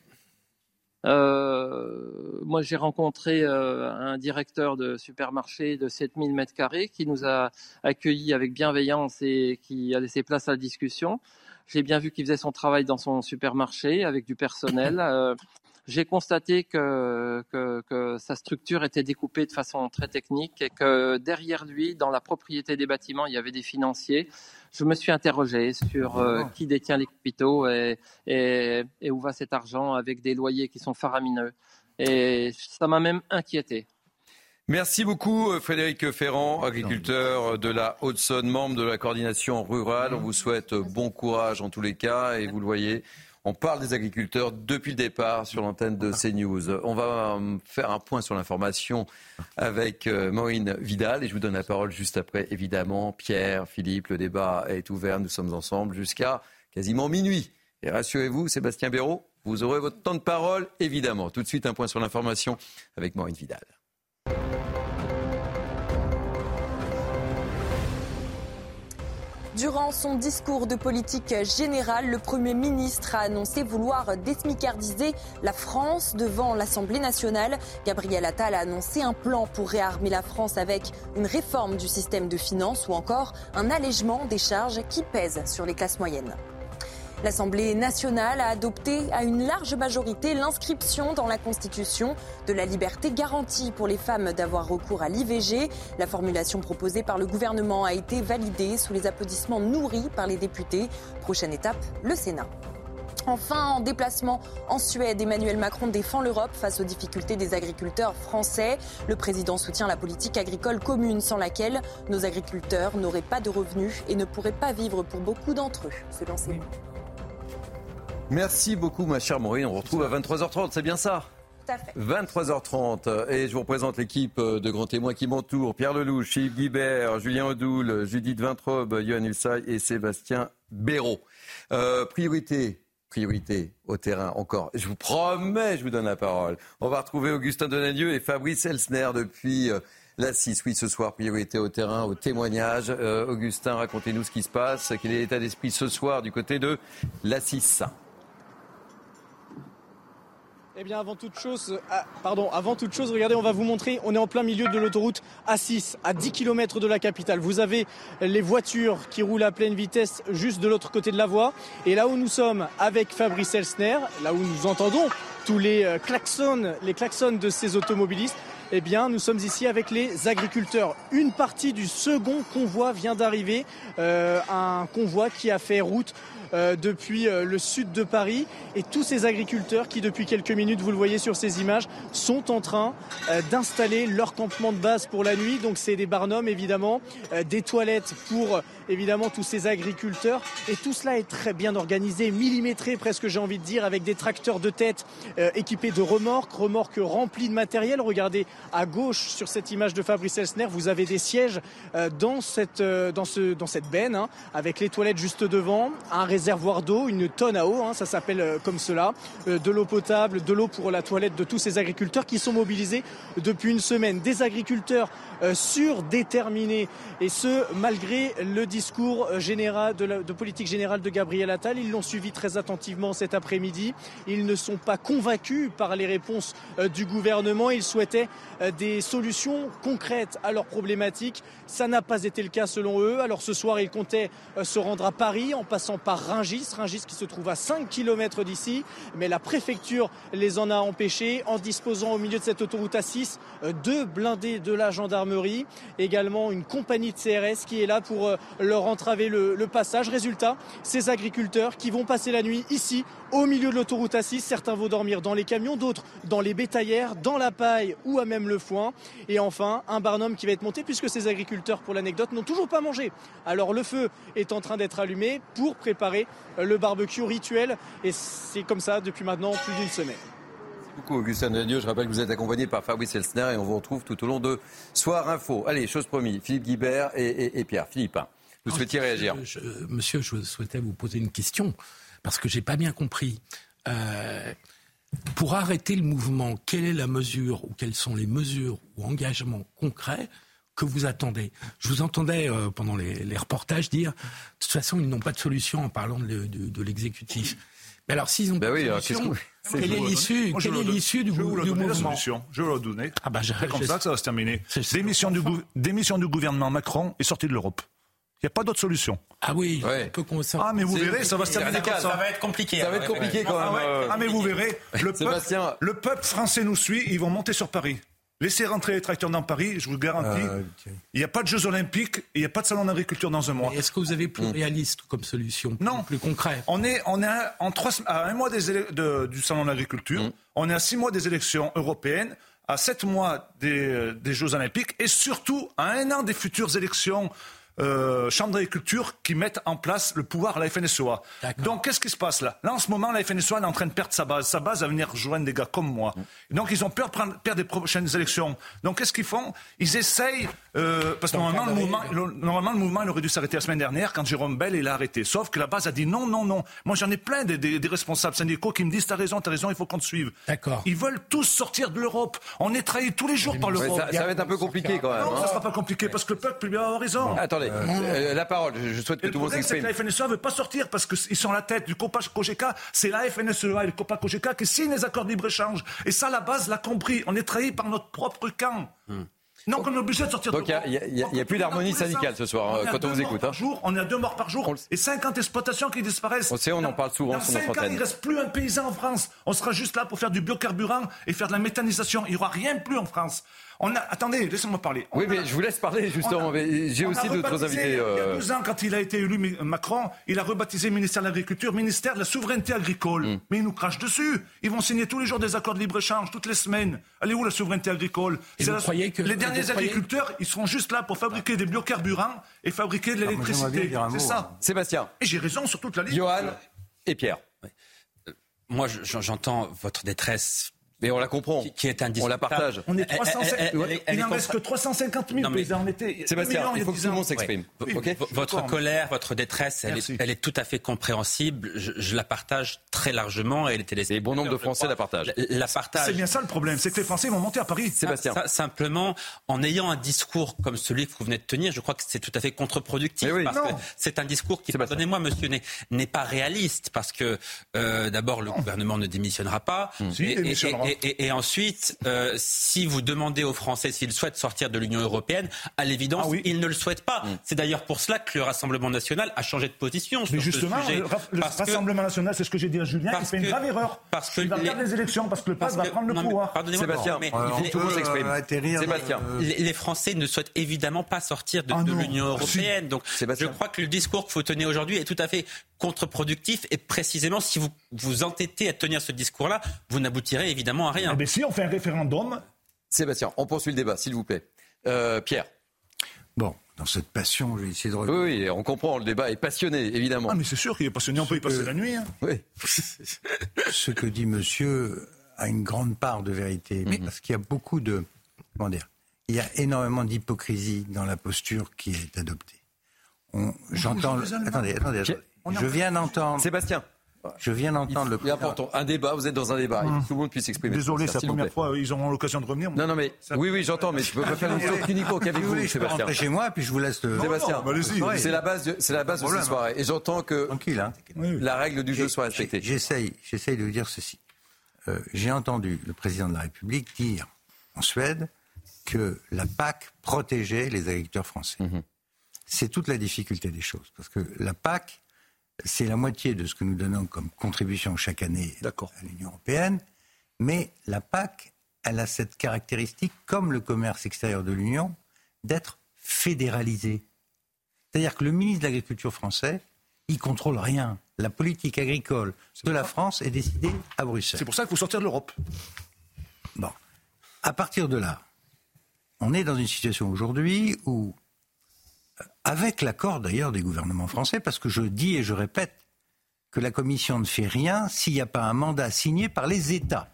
moi, j'ai rencontré un directeur de supermarché de 7000 mètres carrés qui nous a accueillis avec bienveillance et qui a laissé place à la discussion. J'ai bien vu qu'il faisait son travail dans son supermarché avec du personnel. j'ai constaté que, que, sa structure était découpée de façon très technique et que derrière lui, dans la propriété des bâtiments, il y avait des financiers. Je me suis interrogé sur euh, qui détient les capitaux et, et, où va cet argent avec des loyers qui sont faramineux. Et ça m'a même inquiété. Merci beaucoup Frédéric Ferrand, agriculteur de la Haute-Saône, membre de la coordination rurale. On vous souhaite bon courage en tous les cas et vous le voyez, on parle des agriculteurs depuis le départ sur l'antenne de CNews. On va euh, faire un point sur l'information avec euh, Maureen Vidal et je vous donne la parole juste après. Évidemment, Pierre, Philippe, le débat est ouvert. Nous sommes ensemble jusqu'à quasiment minuit. Et rassurez-vous, Sébastien Béraud, vous aurez votre temps de parole, évidemment. Tout de suite, un point sur l'information avec Maureen Vidal. Durant son discours de politique générale, le Premier ministre a annoncé vouloir désmicardiser la France devant l'Assemblée nationale. Gabriel Attal a annoncé un plan pour réarmer la France avec une réforme du système de finances ou encore un allègement des charges qui pèsent sur les classes moyennes. L'Assemblée nationale a adopté à une large majorité l'inscription dans la Constitution de la liberté garantie pour les femmes d'avoir recours à l'IVG. La formulation proposée par le gouvernement a été validée sous les applaudissements nourris par les députés. Prochaine étape, le Sénat. Enfin, en déplacement en Suède, Emmanuel Macron défend l'Europe face aux difficultés des agriculteurs français. Le président soutient la politique agricole commune sans laquelle nos agriculteurs n'auraient pas de revenus et ne pourraient pas vivre pour beaucoup d'entre eux, selon ses mots. Merci beaucoup, ma chère Maureen. On retrouve à 23h30, c'est bien ça? Tout à fait. 23h30 et je vous présente l'équipe de grands témoins qui m'entourent. Pierre Lelouch, Yves Guibert, Julien Odoul, Judith Vintrobe, Johan Ulsay et Sébastien Béraud. Euh, priorité, priorité au terrain encore. Je vous promets, je vous donne la parole. On va retrouver Augustin Donadieu et Fabrice Elsner depuis euh, la 6. Oui, ce soir, priorité au terrain, au témoignage. Euh, Augustin, racontez-nous ce qui se passe. Quel est l'état d'esprit ce soir du côté de la 6 eh bien, avant toute chose, euh, pardon, avant toute chose, regardez, on va vous montrer. On est en plein milieu de l'autoroute A6, à 10 km de la capitale. Vous avez les voitures qui roulent à pleine vitesse juste de l'autre côté de la voie. Et là où nous sommes avec Fabrice Elsner, là où nous entendons tous les euh, klaxons, les klaxons de ces automobilistes, eh bien, nous sommes ici avec les agriculteurs. Une partie du second convoi vient d'arriver, euh, un convoi qui a fait route depuis euh, le sud de Paris. Et tous ces agriculteurs qui, depuis quelques minutes, vous le voyez sur ces images, sont en train euh, d'installer leur campement de base pour la nuit. Donc c'est des barnums, évidemment, des toilettes pour évidemment tous ces agriculteurs. Et tout cela est très bien organisé, millimétré presque j'ai envie de dire, avec des tracteurs de tête équipés de remorques, remorques remplies de matériel. Regardez à gauche sur cette image de Fabrice Elsner, vous avez des sièges dans, cette, dans, ce, dans cette benne, hein, avec les toilettes juste devant, un réservoir d'eau, une tonne à eau, hein, ça s'appelle euh, comme cela, euh, de l'eau potable, de l'eau pour la toilette de tous ces agriculteurs qui sont mobilisés depuis une semaine. Des agriculteurs surdéterminés. Et ce, malgré le discours général de, politique générale de Gabriel Attal. Ils l'ont suivi très attentivement cet après-midi. Ils ne sont pas convaincus par les réponses du gouvernement. Ils souhaitaient des solutions concrètes à leurs problématiques. Ça n'a pas été le cas selon eux. Alors ce soir, ils comptaient se rendre à Paris en passant par Ringis. Ringis qui se trouve à 5 km d'ici. Mais la préfecture les en a empêchés en disposant au milieu de cette autoroute A6 deux blindés de la gendarmerie. Également une compagnie de CRS qui est là pour leur entraver le, passage. Résultat, ces agriculteurs qui vont passer la nuit ici au milieu de l'autoroute A6. Certains vont dormir dans les camions, d'autres dans les bétaillères, dans la paille ou à même le foin. Et enfin, un barnum qui va être monté puisque ces agriculteurs, pour l'anecdote, n'ont toujours pas mangé. Alors le feu est en train d'être allumé pour préparer le barbecue rituel. Et c'est comme ça depuis maintenant plus d'une semaine. Merci beaucoup, Augustin Dieu. Je rappelle que vous êtes accompagné par Fabrice Elsner et on vous retrouve tout au long de Soir Info. Allez, chose promise, Philippe Guibert et, et, et Pierre. Philippe, hein, vous souhaitiez réagir je, je, Monsieur, je souhaitais vous poser une question parce que j'ai pas bien compris. Euh, pour arrêter le mouvement, quelle est la mesure ou quelles sont les mesures ou engagements concrets que vous attendez? Je vous entendais euh, pendant les, les, reportages dire, de toute façon, ils n'ont pas de solution en parlant de, de, de l'exécutif. Mais alors, s'ils ont ben pas oui, de alors, solution, quelle est l'issue Quelle est l'issue du, vous du mouvement solution. Je vais vous la donner. Ah bah, c'est comme je- ça que ça va se terminer. Démission du, gou- démission du gouvernement Macron et sortie de l'Europe. Il n'y a pas d'autre solution. Ah oui, Ouais. on peut s'en- Ah, mais vous verrez, ça va se terminer comme ça. Ça va être compliqué. Ça va hein, être compliqué quand Ah, même. ouais. Ah, mais vous verrez, le Sébastien. peuple, le peuple français nous suit, ils vont monter sur Paris. Laissez rentrer les tracteurs dans Paris, je vous le garantis. Euh, tiens. Il n'y a pas de Jeux Olympiques et il n'y a pas de salon d'agriculture dans un mois. Est-ce que vous avez plus réaliste comme solution plus- Non. Plus concret? On est, on est à, en trois, à un mois des élec- de- du salon de l'agriculture, on est à six mois des élections européennes, à sept mois des, des Jeux olympiques et surtout à un an des futures élections euh, chambres d'agriculture qui mettent en place le pouvoir à la FNSEA. Donc qu'est-ce qui se passe là? Là en ce moment la FNSEA est en train de perdre sa base. Sa base va venir rejoindre des gars comme moi. Donc ils ont peur de prendre- perdre des prochaines élections. Donc qu'est-ce qu'ils font? Ils essayent, euh, parce que normalement le, mouvement, le- normalement le mouvement il aurait dû s'arrêter la semaine dernière quand Jérôme Bell il a arrêté. Sauf que la base a dit non, non, non. Moi j'en ai plein des, des- des responsables syndicaux qui me disent t'as raison, t'as raison, il faut qu'on te suive. D'accord. Ils veulent tous sortir de l'Europe. On est trahi tous les jours par l'Europe. ça, ça va être un peu compliqué quand même. Non, ça hein. sera pas compliqué parce que le peuple lui avoir raison. Attendez, euh, la parole. Je, souhaite que le tout le monde problème, c'est que s'exprime. la FNSEA ne veut pas sortir parce qu'ils sont à la tête du COPA COGECA. C'est la FNSEA et le COPA COGECA qui signent les accords de libre-échange. Et ça, la base l'a compris. On est trahi par notre propre camp. Donc on est obligé de sortir Hmm. Donc, de il y a- plus d'harmonie syndicale ce soir, On à quand on vous écoute, hein. jour, on est à deux morts par jour On et 50 exploitations qui disparaissent. On sait, on en parle souvent Dans sur notre 5 ans, il ne reste plus un paysan en France. On sera juste là pour faire du biocarburant et faire de la méthanisation. Il n'y aura rien plus en France. On a... Attendez, laissez-moi parler. Oui, a- mais je vous laisse parler justement. a- J'ai aussi d'autres invités. Il y a euh, deux ans, quand il a été élu Macron, il a rebaptisé ministère de l'Agriculture, ministère de la Souveraineté Agricole. Hmm. Mais ils nous crachent dessus. Ils vont signer tous les jours des accords de libre-échange, toutes les semaines. Allez où la souveraineté agricole? Et C'est vous la- croyez que- Les vous derniers croyez- agriculteurs, ils seront juste là pour fabriquer des biocarburants et fabriquer de Ah, moi, l'électricité. C'est ça. hein. Sébastien, Et j'ai raison sur toute la ligne. Johan et Pierre. Moi, je- j'entends votre détresse Mais on la comprend. qui, qui est On la partage. On est Elle- 350 elle- elle- elle- elle Il n'en reste que 350 000 Non, mais- paysans. On était Sébastien, il faut que 10 tout le monde s'exprime. Oui, Votre colère, votre détresse, elle est, Merci. elle est tout à fait compréhensible. Je, je la partage très largement. Et, les Et bon nombre de Français la partagent. La, la partagent. C'est bien ça le problème, c'est que les Français vont monter à Paris. Sébastien. Ça, simplement, en ayant un discours comme celui que vous venez de tenir, je crois que c'est tout à fait contre-productif. Oui. parce Non. que c'est un discours qui, pardonnez-moi, monsieur, n'est, pas réaliste. Parce que, euh, d'abord, le gouvernement ne démissionnera pas. Et. Et- et- et ensuite, euh, si vous demandez aux Français s'ils souhaitent sortir de l'Union européenne, à l'évidence, Ah oui. ils ne le souhaitent pas. C'est d'ailleurs pour cela que le Rassemblement national a changé de position sur Mais ce justement, sujet. le, que- Rassemblement national, c'est ce que j'ai dit à Julien, il fait une que- grave erreur. parce que il va les- perdre les élections parce que le PAS va prendre le non, pouvoir. pardonnez-moi, Sébastien, mais Euh, on les- tout le monde peut, s'exprime. euh, euh, les, les Français ne souhaitent évidemment pas sortir de, Ah de l'Union Ah, européenne. Donc, Sébastien. je crois que le discours que vous tenez aujourd'hui est tout à fait contre-productif. Et précisément, si vous vous entêtez à tenir ce discours-là, vous n'aboutirez évidemment à rien. Eh bien, si on fait un référendum, Sébastien, on poursuit le débat, s'il vous plaît. Euh, Pierre. Bon, dans cette passion, je vais essayer de Oui, revenir. oui, on comprend, le débat est passionné, évidemment. ah, mais c'est sûr qu'il est passionné, on peut y passer la nuit. hein. Oui. Ce que dit monsieur a une grande part de vérité, mais parce qu'il y a beaucoup de. Comment dire Il y a énormément d'hypocrisie dans la posture qui est adoptée. On- J'entends. Attendez, attendez, attendez. Je viens de- d'entendre. Sébastien. Je viens d'entendre le président. important. Un débat, vous êtes dans un débat. Il faut que tout le monde puisse s'exprimer. Désolé, c'est la première fois, ils auront l'occasion de revenir. Non, non, mais oui, oui, j'entends, mais tu peux pas faire une histoire uniquement qu'avec vous, Sébastien. rentrer chez moi, puis je vous laisse le. Sébastien, c'est la base, de, c'est la base de cette soirée. Et j'entends que hein. la règle du jeu soit respectée. J'essaye, j'essaye de vous dire ceci. Euh, j'ai entendu le président de la République dire en Suède que la PAC protégeait les agriculteurs français. Mhm. C'est toute la difficulté des choses, parce que la PAC c'est la moitié de ce que nous donnons comme contribution chaque année à l'Union européenne. Mais la PAC, elle a cette caractéristique, comme le commerce extérieur de l'Union, d'être fédéralisée. C'est-à-dire que le ministre de l'Agriculture français, il contrôle rien. La politique agricole de la France est décidée à Bruxelles. C'est pour ça qu'il faut sortir de l'Europe. Bon. À partir de là, on est dans une situation aujourd'hui où avec l'accord d'ailleurs des gouvernements français, parce que je dis et je répète que la Commission ne fait rien s'il n'y a pas un mandat signé par les États.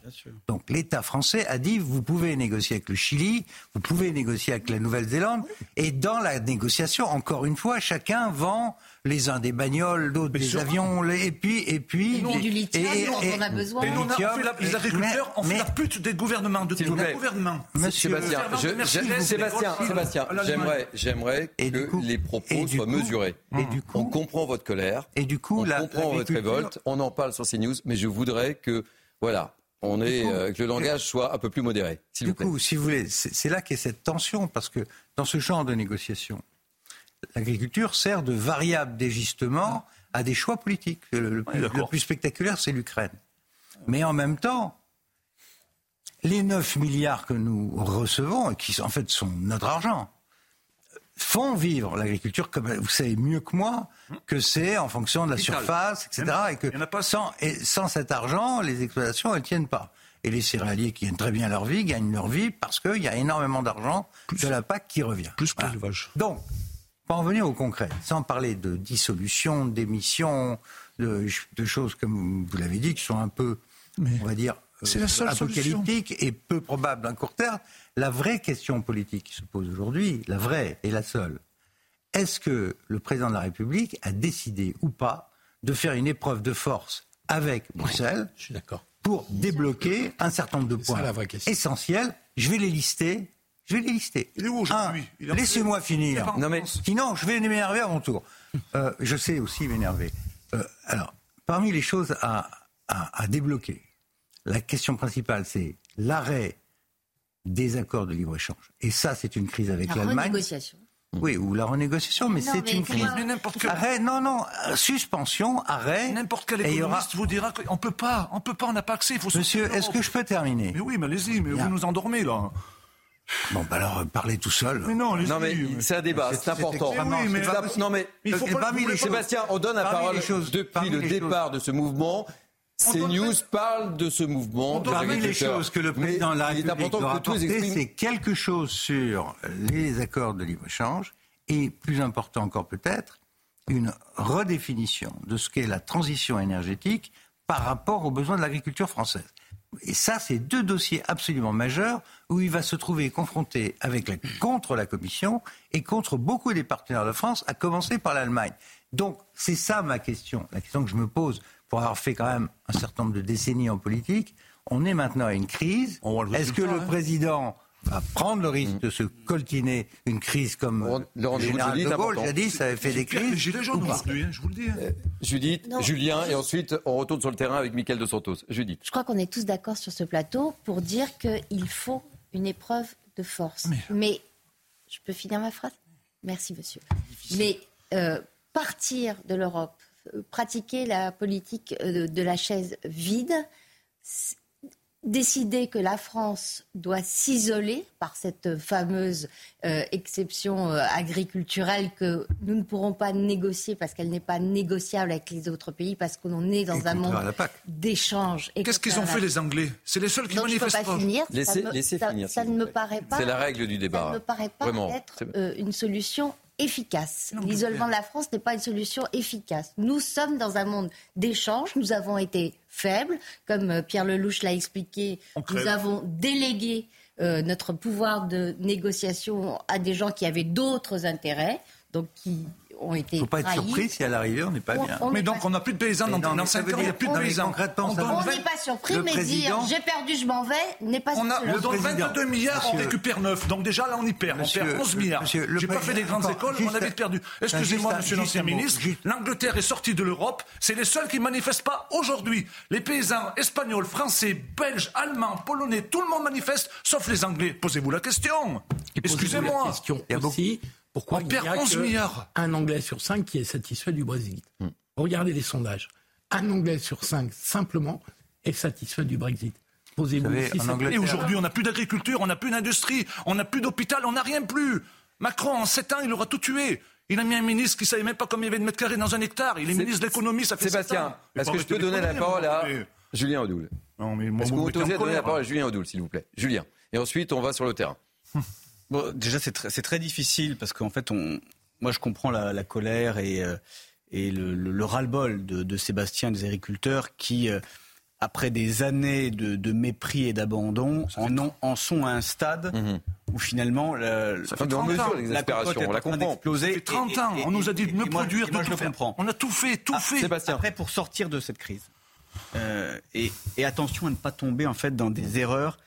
Donc l'État français a dit vous pouvez négocier avec le Chili, vous pouvez négocier avec la Nouvelle-Zélande, et dans la négociation, encore une fois, chacun vend les uns des bagnoles, d'autres des avions, et puis et puis et, du lithium, et, on a besoin. Et, on a, fait la, les agriculteurs, on fait la pute des gouvernements, de tous les gouvernements. Monsieur Sébastien, je, Sébastien, Sébastien, j'aimerais, j'aimerais que les propos soient mesurés. Et du coup, on comprend votre colère. Et du coup, on comprend votre révolte. On en parle sur CNews, mais je voudrais que, voilà, on est, euh, que le langage soit un peu plus modéré. Du coup, si vous voulez, c'est là qu'est cette tension, parce que dans ce genre de négociation, l'agriculture sert de variable d'ajustement à des choix politiques. Le, plus, spectaculaire, c'est l'Ukraine. Mais en même temps, les 9 milliards que nous recevons, et qui en fait sont notre argent, font vivre l'agriculture, comme vous savez mieux que moi, que c'est en fonction de la surface, etc. Et que sans, et sans cet argent, les exploitations, elles ne tiennent pas. Et les céréaliers qui gagnent très bien leur vie gagnent leur vie parce qu'il y a énormément d'argent de la PAC qui revient. Plus que l'élevage. Donc, pour en venir au concret, sans parler de dissolution, d'émissions, de, choses, comme vous l'avez dit, qui sont un peu, on va dire, euh, apocalyptiques et peu probables à court terme, la vraie question politique qui se pose aujourd'hui, la vraie et la seule, est-ce que le président de la République a décidé ou pas de faire une épreuve de force avec Bruxelles je suis d'accord. pour débloquer un certain nombre de points essentiels? Je vais les lister je vais les lister. Il est où aujourd'hui? Laissez-moi finir. Non, mais... Sinon, je vais m'énerver à mon tour. Euh, je sais aussi m'énerver. Euh, alors, parmi les choses à, à, débloquer, la question principale, c'est l'arrêt des accords de libre-échange. Et ça, c'est une crise avec l'Allemagne. La renégociation. Oui, ou la renégociation, mais c'est une crise. Arrêt, non, non, suspension, arrêt. N'importe quel économiste vous dira qu'on peut pas, on peut pas, on n'a pas accès. Il faut Monsieur, est-ce que je peux terminer? Mais oui, mais allez-y, mais vous nous endormez là. Bon, bah alors, parlez tout seul. Mais non, non mais c'est un débat, c'est important. mais non, mais il faut pas, Sébastien, on donne la parole depuis le départ de ce mouvement. CNews parle de ce mouvement. Parmi les choses que le président de la République doit apporter, c'est quelque chose sur les accords de libre-échange et, plus important encore peut-être, une redéfinition de ce qu'est la transition énergétique par rapport aux besoins de l'agriculture française. Et ça, c'est deux dossiers absolument majeurs où il va se trouver confronté avec la, contre la Commission et contre beaucoup des partenaires de France, à commencer par l'Allemagne. Donc, c'est ça ma question, la question que je me pose pour avoir fait quand même un certain nombre de décennies en politique. On est maintenant à une crise. Est-ce que le hein. président va prendre le risque de se coltiner une crise comme le général de Gaulle jadis ça avait fait des crises. Gilets jaunes aujourd'hui, hein, je vous le dis. Hein. Euh, Judith, Julien, et ensuite on retourne sur le terrain avec Mickaël de Santos. Judith. Je crois qu'on est tous d'accord sur ce plateau pour dire qu'il faut une épreuve de force. Mais, je peux finir ma phrase? Merci, monsieur. Mais euh, partir de l'Europe, euh, pratiquer la politique de la chaise vide, décider que la France doit s'isoler par cette fameuse euh, exception euh, agriculturelle que nous ne pourrons pas négocier parce qu'elle n'est pas négociable avec les autres pays parce qu'on est dans un monde d'échange. Qu'est-ce qu'ils ont fait les Anglais? C'est les seuls qui manifestent. Je peux pas finir. Laissez, ça, finir. Ça, ne me paraît pas. C'est la règle du débat. Ça ne me paraît pas être euh, une solution efficace. L'isolement de la France n'est pas une solution efficace. Nous sommes dans un monde d'échange. Nous avons été faibles, comme euh, Pierre Lelouch l'a expliqué. Nous avons délégué euh, notre pouvoir de négociation à des gens qui avaient d'autres intérêts, donc qui ont été Il ne faut pas être surpris si à l'arrivée, on n'est pas On- bien. on Mais donc, pas- on n'a plus de paysans dans, non, dans mais ça 5 veut ans, il n'y a plus de paysans. concrètement, On n'est pas surpris, Le mais président- dire j'ai perdu, je m'en vais n'est pas On, a, président. 22 milliards, on récupère 9. Donc déjà, là, on y perd. Monsieur- on perd 11 milliards. le J'ai pas fait des grandes écoles, on a un- vite perdu. Excusez-moi, monsieur l'ancien ministre, l'Angleterre est sortie de l'Europe. C'est les seuls qui manifestent pas aujourd'hui. Les paysans espagnols, français, belges, allemands, polonais, tout le monde manifeste, sauf les Anglais. Posez-vous la question. Et posez-vous la Excusez-moi. question Il y a aussi, pourquoi On il perd y a 11 que milliards. un Anglais sur cinq qui est satisfait du Brexit. Hmm. Regardez les sondages. Un Anglais sur cinq, simplement, est satisfait du Brexit. Posez-vous Et aujourd'hui, on n'a plus d'agriculture, on n'a plus d'industrie, on n'a plus d'hôpital, on n'a rien plus. Macron, en 7 ans, il aura tout tué. Il a mis un ministre qui ne savait même pas combien il y avait de mètres carrés dans un hectare. Il est ministre de l'économie, ça fait Sébastien, est-ce que je peux donner la parole à Julien Audoul? Non, mais moi, Est-ce que vous vous donner la parole à Julien Audoul, s'il vous plaît? Julien. Et ensuite, on va sur le terrain. Bon, déjà, c'est très, difficile parce qu'en fait, on, moi, je comprends la, la colère et, euh, et le, le- le ras-le-bol de, de Sébastien et des agriculteurs qui, euh, après des années de, de mépris et d'abandon, en, ont- en sont à un stade où finalement la, fait 30 ans, l'exaspération, cocotte est on la en train comprend. Ça fait 30 ans, on nous a dit de moi- produire, et de moi, je tout faire. comprends. On a tout fait, tout Ah, fait. Sébastien. Après, pour sortir de cette crise, euh, et, et attention à ne pas tomber en fait dans des erreurs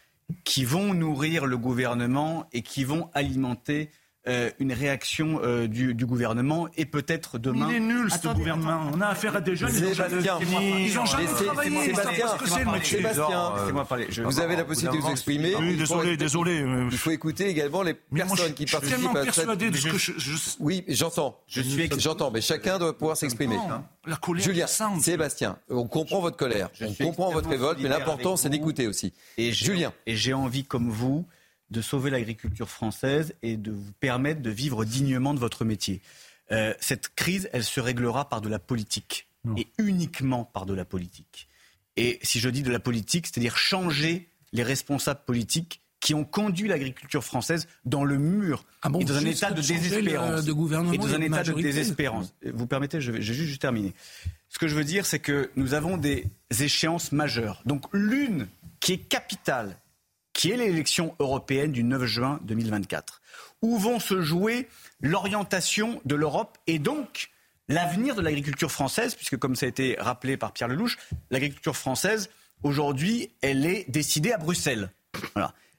qui vont nourrir le gouvernement et qui vont alimenter euh, une réaction euh, du, du gouvernement et peut-être demain. Il est nul, ce Attendez, gouvernement. On a affaire à des jeunes, ils ont jamais, Sébastien, ils ont jamais travaillé. Sébastien, pas ce que c'est le métier. Sébastien, Laissez-moi parler. Je- vous avez la possibilité de vous exprimer. Oui, désolé, désolé. euh, Il faut écouter également les personnes qui je suis participent tellement à cette... persuadé de ce que je- je- Oui, j'entends. Je suis ex- J'entends, mais chacun doit pouvoir s'exprimer. Non, La colère Julien. Sébastien, on comprend votre colère, Je on comprend votre révolte, mais l'important c'est d'écouter aussi. Et Julien. Et j'ai envie, comme vous, de sauver l'agriculture française et de vous permettre de vivre dignement de votre métier. Euh, cette crise, elle se réglera par de la politique. Et uniquement par de la politique. Et si je dis de la politique, c'est-à-dire changer les responsables politiques qui ont conduit l'agriculture française dans le mur Ah bon, et dans un état de le- désespérance. de gouvernement et dans et un de état de majorité. désespérance. Vous permettez, je vais, je vais juste terminer. Ce que je veux dire, c'est que nous avons des échéances majeures. Donc l'une qui est capitale, qui est l'élection européenne du 9 juin 2024, où vont se jouer l'orientation de l'Europe et donc l'avenir de l'agriculture française, puisque comme ça a été rappelé par Pierre Lelouch, l'agriculture française, aujourd'hui, elle est décidée à Bruxelles.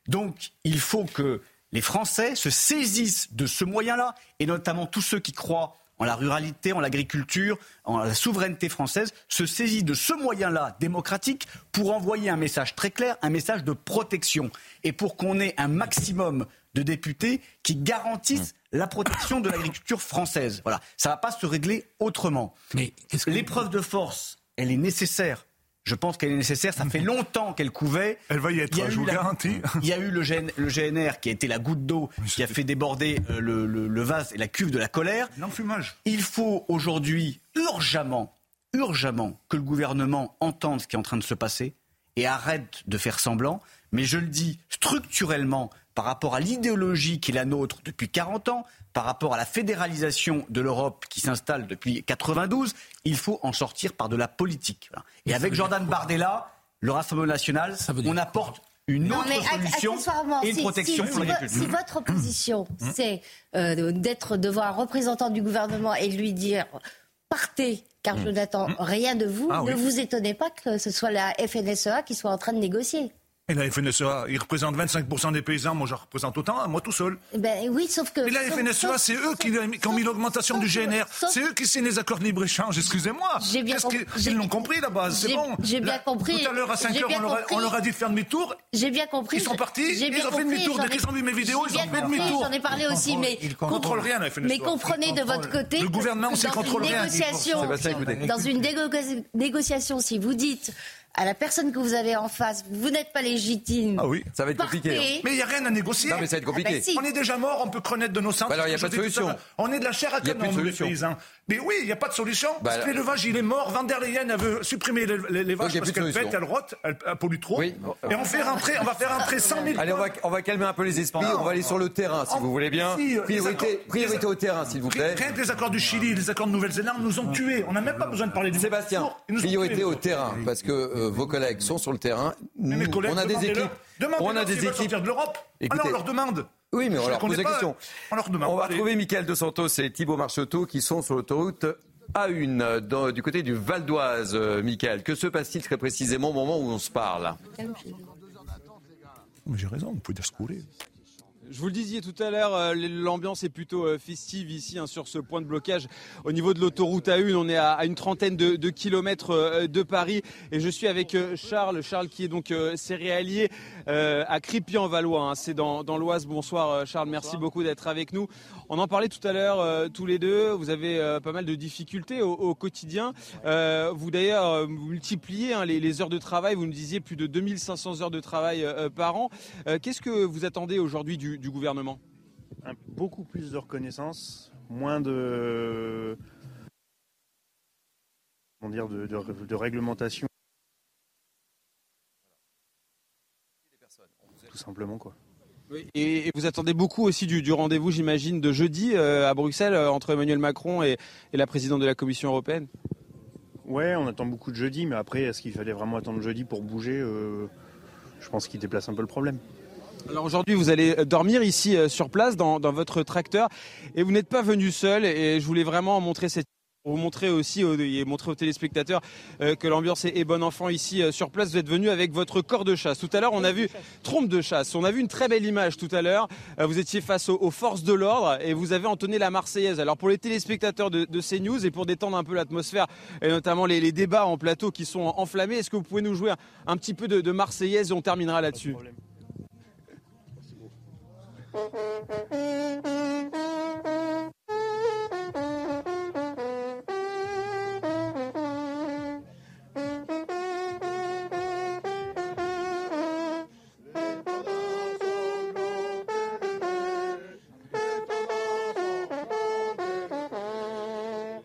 Donc il faut que les Français se saisissent de ce moyen-là, et notamment tous ceux qui croient en la ruralité, en l'agriculture, en la souveraineté française, se saisissent de ce moyen-là démocratique pour envoyer un message très clair, un message de protection, et pour qu'on ait un maximum de députés qui garantissent la protection de l'agriculture française. Voilà, ça ne va pas se régler autrement. Mais que- L'épreuve de force, elle est nécessaire. Je pense qu'elle est nécessaire. Ça fait longtemps qu'elle couvait. Elle va y être, je vous garantis. Il y a eu le, GN le GNR qui a été la goutte d'eau qui a fait déborder euh, le, le- le vase et la cuve de la colère. L'enfumage. Il faut aujourd'hui urgemment, urgemment que le gouvernement entende ce qui est en train de se passer et arrête de faire semblant. Mais je le dis structurellement par rapport à l'idéologie qui est la nôtre depuis 40 ans, par rapport à la fédéralisation de l'Europe qui s'installe depuis 92, il faut en sortir par de la politique. Voilà. Et avec Jordan Bardella, le Rassemblement national, Ça veut dire on apporte une Non, autre mais solution et une si- protection si- pour si. Si votre position, c'est euh, d'être devant un représentant du gouvernement et de lui dire partez, car je n'attends rien de vous, Ah ne oui. vous étonnez pas que ce soit la FNSEA qui soit en train de négocier. Et la FNSEA, il représente 25% des paysans, moi j'en représente autant, moi tout seul. Eh Ben oui, sauf que. Et la FNSEA, c'est eux qui, sauf- qui ont mis l'augmentation du GNR. C'est eux qui signent les accords de libre-échange, excusez-moi. J'ai bien compris- Ils l'ont compris là-bas, c'est j'ai- bon. j'ai bien Là, compris- Tout à l'heure à 5 j'ai heures, bien on leur, a, compris. on leur a dit de faire demi-tour. J'ai bien compris. Ils sont partis, ils ont fait demi-tour. Dès qu'ils ont vu mes vidéos, ils ont fait demi-tour. J'en ai parlé aussi, mais. ils contrôlent rien, la FNSEA. Mais comprenez Ils de votre côté. Le gouvernement dans contrôle une rien. Dans une négo- négociation, si vous dites à la personne que vous avez en face, vous n'êtes pas légitime. Ah oui. Ça va être compliqué, partez. Mais il n'y a rien à négocier. Non, mais ça va être compliqué. Ah bah si. On est déjà mort, on peut connaître de nos centres. Bah alors, il y a pas de solution. On est de la chair à Il y a plus canon, nous, les solution. paysans. Mais oui, il n'y a pas de solution. Bah parce que l'élevage, il est mort. Van der Leyen, elle veut supprimer les, les- les vaches il y a parce plus de qu'elles solution. pètent, elles rotent, elles, elles polluent trop. Oui. Et on, fait rentrer, on va faire rentrer 100 000 Allez, on va, on va calmer un peu les esprits, on va aller sur le terrain, si vous voulez bien. Si, euh, les Priorité, accords- priorité les- au terrain, s'il vous plaît. Rien que les accords du Chili, les accords de Nouvelle-Zélande nous ont tués. On n'a même pas besoin de parler du Sébastien, Mercosur. Ils nous ont priorité tués. au terrain, parce que vos collègues sont sur le terrain. mes collègues, on a des équipes. on a des équipes. sortir de l'Europe. Alors on leur demande. Oui, mais on leur pose des questions. On leur demande. On va retrouver Michael De Santos et Thibault Marcheteau qui sont sur l'autoroute A1 du côté du Val d'Oise. Michael, que se passe-t-il très précisément au moment où on se parle? J'ai raison, vous pouvez dire ce que vous voulez. Je vous le disais tout à l'heure, euh, l'ambiance est plutôt euh, festive ici hein, sur ce point de blocage au niveau de l'autoroute A1. On est à une trentaine de, kilomètres euh, de Paris et je suis avec Charles, Charles qui est donc céréalier à Crépy-en-Valois. Hein. C'est dans, l'Oise. Bonsoir Charles, merci beaucoup d'être avec nous. On en parlait tout à l'heure tous les deux. Vous avez pas mal de difficultés au, quotidien. vous d'ailleurs multipliez hein, les, heures de travail. Vous nous disiez plus de 2500 heures de travail par an. Qu'est-ce que vous attendez aujourd'hui du, du gouvernement? Beaucoup plus de reconnaissance, moins de, dire, de, réglementation. Tout simplement quoi. Et, vous attendez beaucoup aussi du, rendez-vous, j'imagine, de jeudi euh, à Bruxelles euh, entre Emmanuel Macron et, la présidente de la Commission européenne? Ouais, on attend beaucoup de jeudi, mais après, est-ce qu'il fallait vraiment attendre jeudi pour bouger euh, Je pense qu'il déplace un peu le problème. Alors aujourd'hui, vous allez dormir ici euh, sur place dans, votre tracteur et vous n'êtes pas venu seul et je voulais vraiment montrer cette vous montrer aussi et montrer aux téléspectateurs euh, que l'ambiance est bon enfant ici euh, sur place. Vous êtes venu avec votre corps de chasse. Tout à l'heure, on a vu trompe de chasse. On a vu une très belle image tout à l'heure. Vous étiez face aux, forces de l'ordre et vous avez entonné la Marseillaise. Alors pour les téléspectateurs de, de CNews et pour détendre un peu l'atmosphère et notamment les, débats en plateau qui sont enflammés, est-ce que vous pouvez nous jouer un, petit peu de, de Marseillaise et on terminera là-dessus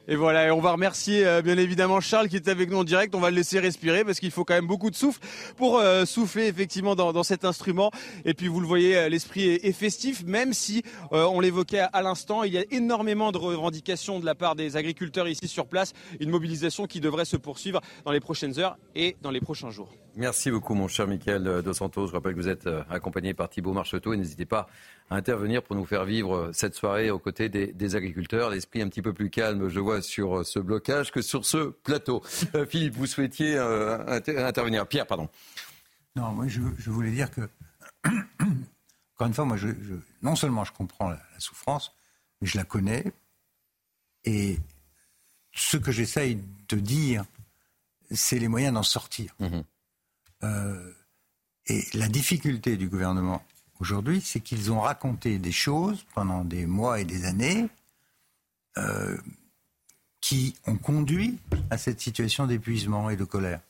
Et voilà, et on va remercier euh, bien évidemment Charles qui est avec nous en direct. On va le laisser respirer parce qu'il faut quand même beaucoup de souffle pour euh, souffler effectivement dans, cet instrument. Et puis vous le voyez, euh, l'esprit est, festif, même si on l'évoquait à, l'instant, il y a énormément de revendications de la part des agriculteurs ici sur place. Une mobilisation qui devrait se poursuivre dans les prochaines heures et dans les prochains jours. Merci beaucoup mon cher Michael Dos Santos. Je rappelle que vous êtes accompagné par Thibault Marcheteau et n'hésitez pas à intervenir pour nous faire vivre cette soirée aux côtés des, des agriculteurs. L'esprit un petit peu plus calme, je vois sur euh, ce blocage que sur ce plateau. Euh, Philippe, vous souhaitiez euh, intervenir. Pierre, pardon. Non, moi je, voulais dire que, encore une fois, moi je, non seulement je comprends la, souffrance, mais je la connais. Et ce que j'essaye de dire, c'est les moyens d'en sortir. Mhm. et la difficulté du gouvernement aujourd'hui, c'est qu'ils ont raconté des choses pendant des mois et des années qui ont conduit à cette situation d'épuisement et de colère.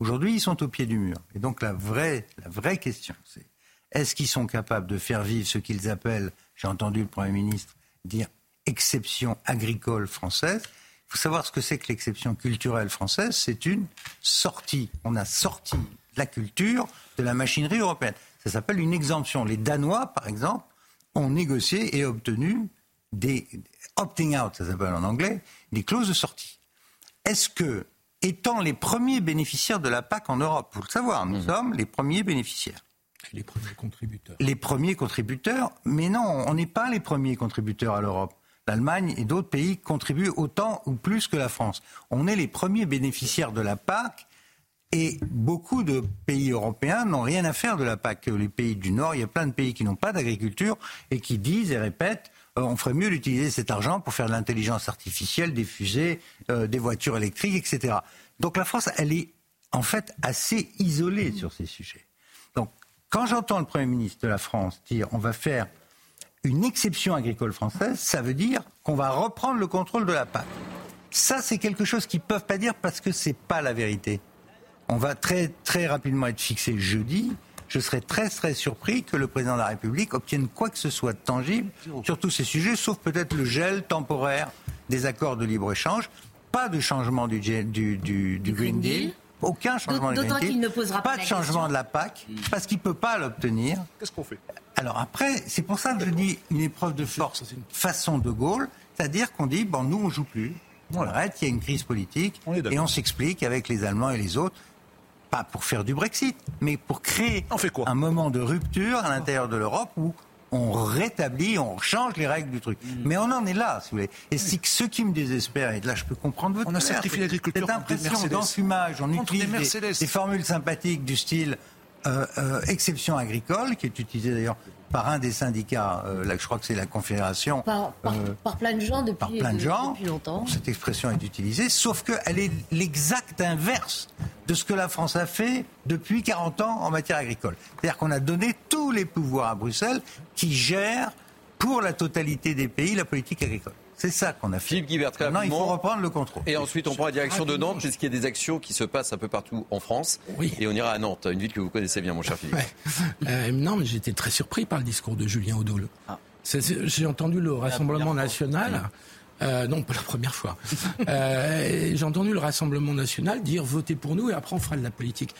Aujourd'hui, ils sont au pied du mur. Et donc la vraie, la vraie question, c'est est-ce qu'ils sont capables de faire vivre ce qu'ils appellent, j'ai entendu le Premier ministre dire, exception agricole française? Il faut savoir ce que c'est que l'exception culturelle française. C'est une sortie. On a sorti la culture de la machinerie européenne. Ça s'appelle une exemption. Les Danois, par exemple, ont négocié et obtenu des, opting out, ça s'appelle en anglais, des clauses de sortie. Est-ce que, étant les premiers bénéficiaires de la PAC en Europe, pour le savoir, nous mmh. sommes les premiers bénéficiaires. Les premiers contributeurs. Les premiers contributeurs, mais non, on n'est pas les premiers contributeurs à l'Europe. L'Allemagne et d'autres pays contribuent autant ou plus que la France. On est les premiers bénéficiaires de la PAC et beaucoup de pays européens n'ont rien à faire de la PAC. Les pays du Nord, il y a plein de pays qui n'ont pas d'agriculture et qui disent et répètent euh, on ferait mieux d'utiliser cet argent pour faire de l'intelligence artificielle, des fusées, euh, des voitures électriques, etc. Donc la France, elle est en fait assez isolée sur ces sujets. Donc quand j'entends le Premier ministre de la France dire on va faire une exception agricole française, ça veut dire qu'on va reprendre le contrôle de la PAC. Ça, c'est quelque chose qu'ils ne peuvent pas dire parce que ce n'est pas la vérité. On va très, très rapidement être fixé jeudi je serais très très surpris que le président de la République obtienne quoi que ce soit de tangible sur tous ces sujets, sauf peut-être le gel temporaire des accords de libre-échange. Pas de changement du, du, du, Green Deal. Aucun changement du Green Deal. Ne posera pas, de changement de la PAC, parce qu'il ne peut pas l'obtenir. Qu'est-ce qu'on fait? Alors après, c'est pour ça que je dis une épreuve de force, une façon de Gaulle, c'est-à-dire qu'on dit, bon, nous, on joue plus. On arrête, il y a une crise politique, et on s'explique avec les Allemands et les autres pas pour faire du Brexit, mais pour créer un moment de rupture à l'intérieur de l'Europe où on rétablit, on change les règles du truc. Mm. Mais on en est là, si vous voulez. Et c'est ce qui me désespère, et là je peux comprendre votre On a sacrifié l'agriculture. Cette impression d'enfumage, on utilise des, formules sympathiques du style euh, euh, exception agricole, qui est utilisée d'ailleurs par un des syndicats, euh, là, je crois que c'est la Confédération. Par, plein de gens depuis, par plein de gens, depuis longtemps. Cette expression est utilisée, sauf qu'elle est l'exact inverse de ce que la France a fait depuis 40 ans en matière agricole. C'est-à-dire qu'on a donné tous les pouvoirs à Bruxelles qui gèrent pour la totalité des pays la politique agricole. C'est ça qu'on a fait. Philippe Guibert, Maintenant, il faut reprendre le contrôle. Et ensuite, on prend la direction de Nantes, puisqu'il y a des actions qui se passent un peu partout en France. Oui. Et on ira à Nantes, une ville que vous connaissez bien, mon cher Philippe. Euh, non, mais j'étais très surpris par le discours de Julien Audoul. Ah. J'ai entendu le Rassemblement national. Euh, non, pas la première fois. euh, J'ai entendu le Rassemblement national dire votez pour nous et après on fera de la politique.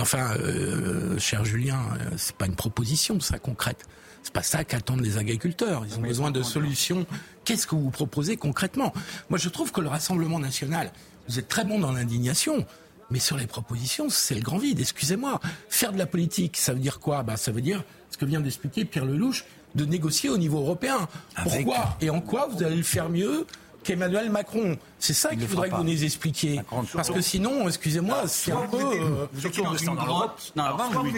Enfin, euh, cher Julien, euh, c'est pas une proposition, ça concrète. C'est pas ça qu'attendent les agriculteurs. Ils ont besoin de solutions. Qu'est-ce que vous proposez concrètement? Moi, je trouve que le Rassemblement national, vous êtes très bon dans l'indignation. Mais sur les propositions, c'est le grand vide. Excusez-moi. Faire de la politique, ça veut dire quoi? Bah, Ça veut dire ce que vient d'expliquer Pierre Lelouch, de négocier au niveau européen. Pourquoi? Et en quoi vous allez le faire mieux? qu'Emmanuel Macron. C'est ça qu'il faudrait que vous nous expliquiez. Parce que sinon, excusez-moi, c'est un peu. Vous étiez dans une grotte. Non,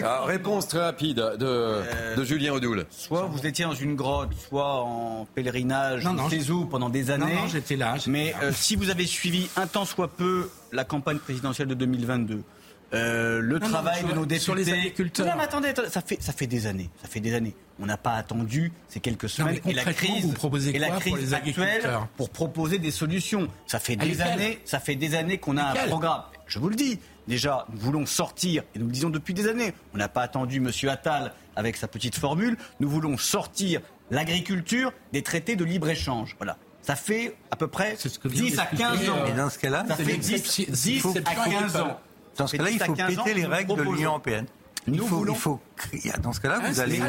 ah, réponse très rapide de, euh, de Julien Odoul. Soit vous étiez dans une grotte, soit en pèlerinage, non, sais où, pendant des années. Non, j'étais là. Mais euh, si vous avez suivi un temps soit peu la campagne présidentielle de 2022, euh, le travail de nos députés. Sur les agriculteurs. Non, mais attendez, ça, fait, ça fait des années. Ça fait des années. On n'a pas attendu ces quelques semaines et la crise, vous proposez et la crise pour les actuelle pour proposer des solutions. Ça fait des années, ça fait des années qu'on a un programme. Je vous le dis. Déjà, nous voulons sortir, et nous le disons depuis des années, on n'a pas attendu M. Attal avec sa petite formule, nous voulons sortir l'agriculture des traités de libre-échange. Voilà. Ça fait à peu près 10 à 15 ans. Et dans ce cas-là, ça fait 10, 10 à 15 ans. Dans ce cas-là, il faut péter les règles de l'Union européenne. Il faut, il faut, dans ce cas-là, vous allez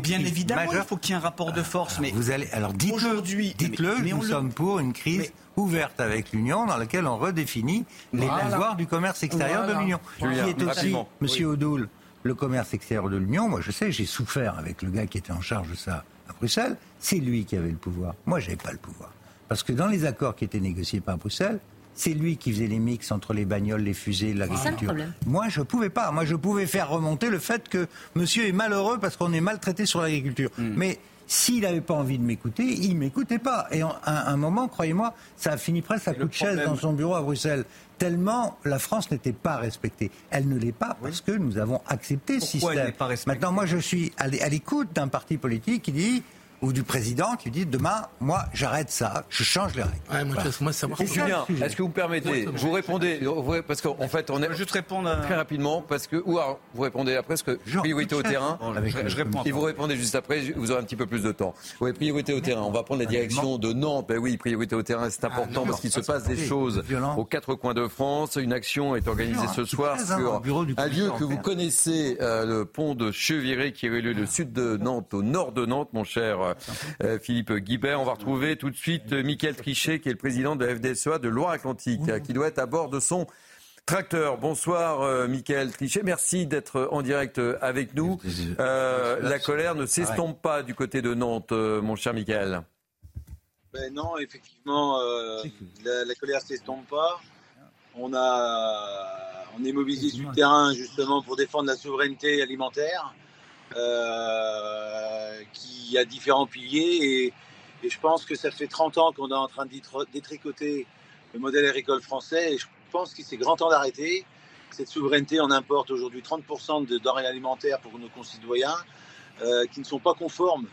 bien évidemment, il faut qu'il y ait un rapport de force. Mais vous allez, alors dites-le, dites-le, nous sommes pour une crise ouverte avec l'Union dans laquelle on redéfinit les pouvoirs du commerce extérieur de l'Union. Qui est aussi, Monsieur Odoul, le commerce extérieur de l'Union. Moi, je sais, j'ai souffert avec le gars qui était en charge de ça à Bruxelles. C'est lui qui avait le pouvoir. Moi, j'avais pas le pouvoir. Parce que dans les accords qui étaient négociés par Bruxelles, c'est lui qui faisait les mix entre les bagnoles, les fusées, l'agriculture. Moi, je ne pouvais pas. Moi, je pouvais faire remonter le fait que monsieur est malheureux parce qu'on est maltraité sur l'agriculture. Hmm. Mais s'il n'avait pas envie de m'écouter, il m'écoutait pas. Et à un, moment, croyez-moi, ça a fini presque à coup de chaise dans son bureau à Bruxelles. Tellement la France n'était pas respectée. Elle ne l'est pas parce que nous avons accepté ce système. Maintenant, moi, je suis à l'écoute d'un parti politique qui dit ou du président qui dit demain, moi, j'arrête ça, je change les règles. Ouais, moi, moi, savoir Julien, est-ce que vous permettez Vous répondez, parce qu'en fait, on est. Juste répondre très rapidement, parce que. Ou alors, vous répondez après, parce que priorité au terrain. je, réponds. Et vous répondez juste après, vous aurez un petit peu plus de temps. Oui, priorité au terrain. On va prendre la direction de Nantes. Ben oui, priorité au terrain, c'est important ah, parce qu'il se passe des choses aux quatre coins de France. Une action est organisée ce soir sur un lieu que vous connaissez, euh, le pont de Cheviré, qui est lieu le sud de Nantes, au nord de Nantes, mon cher euh, Philippe Guibert. On va retrouver tout de suite euh, Mickaël Trichet, qui est le président de la FDSEA de Loire-Atlantique, qui doit être à bord de son tracteur. Bonsoir, euh, Mickaël Trichet. Merci d'être en direct avec nous. la colère ne s'estompe pas du côté de Nantes, mon cher Mickaël. Ben non, effectivement, la, colère ne s'estompe pas. On, a, on est mobilisé sur le terrain justement pour défendre la souveraineté alimentaire. Euh, qui a différents piliers. Et, je pense que ça fait 30 ans qu'on est en train de détricoter le modèle agricole français. Et je pense qu'il c'est grand temps d'arrêter. Cette souveraineté, on importe aujourd'hui 30% de denrées alimentaires pour nos concitoyens euh, qui ne sont pas conformes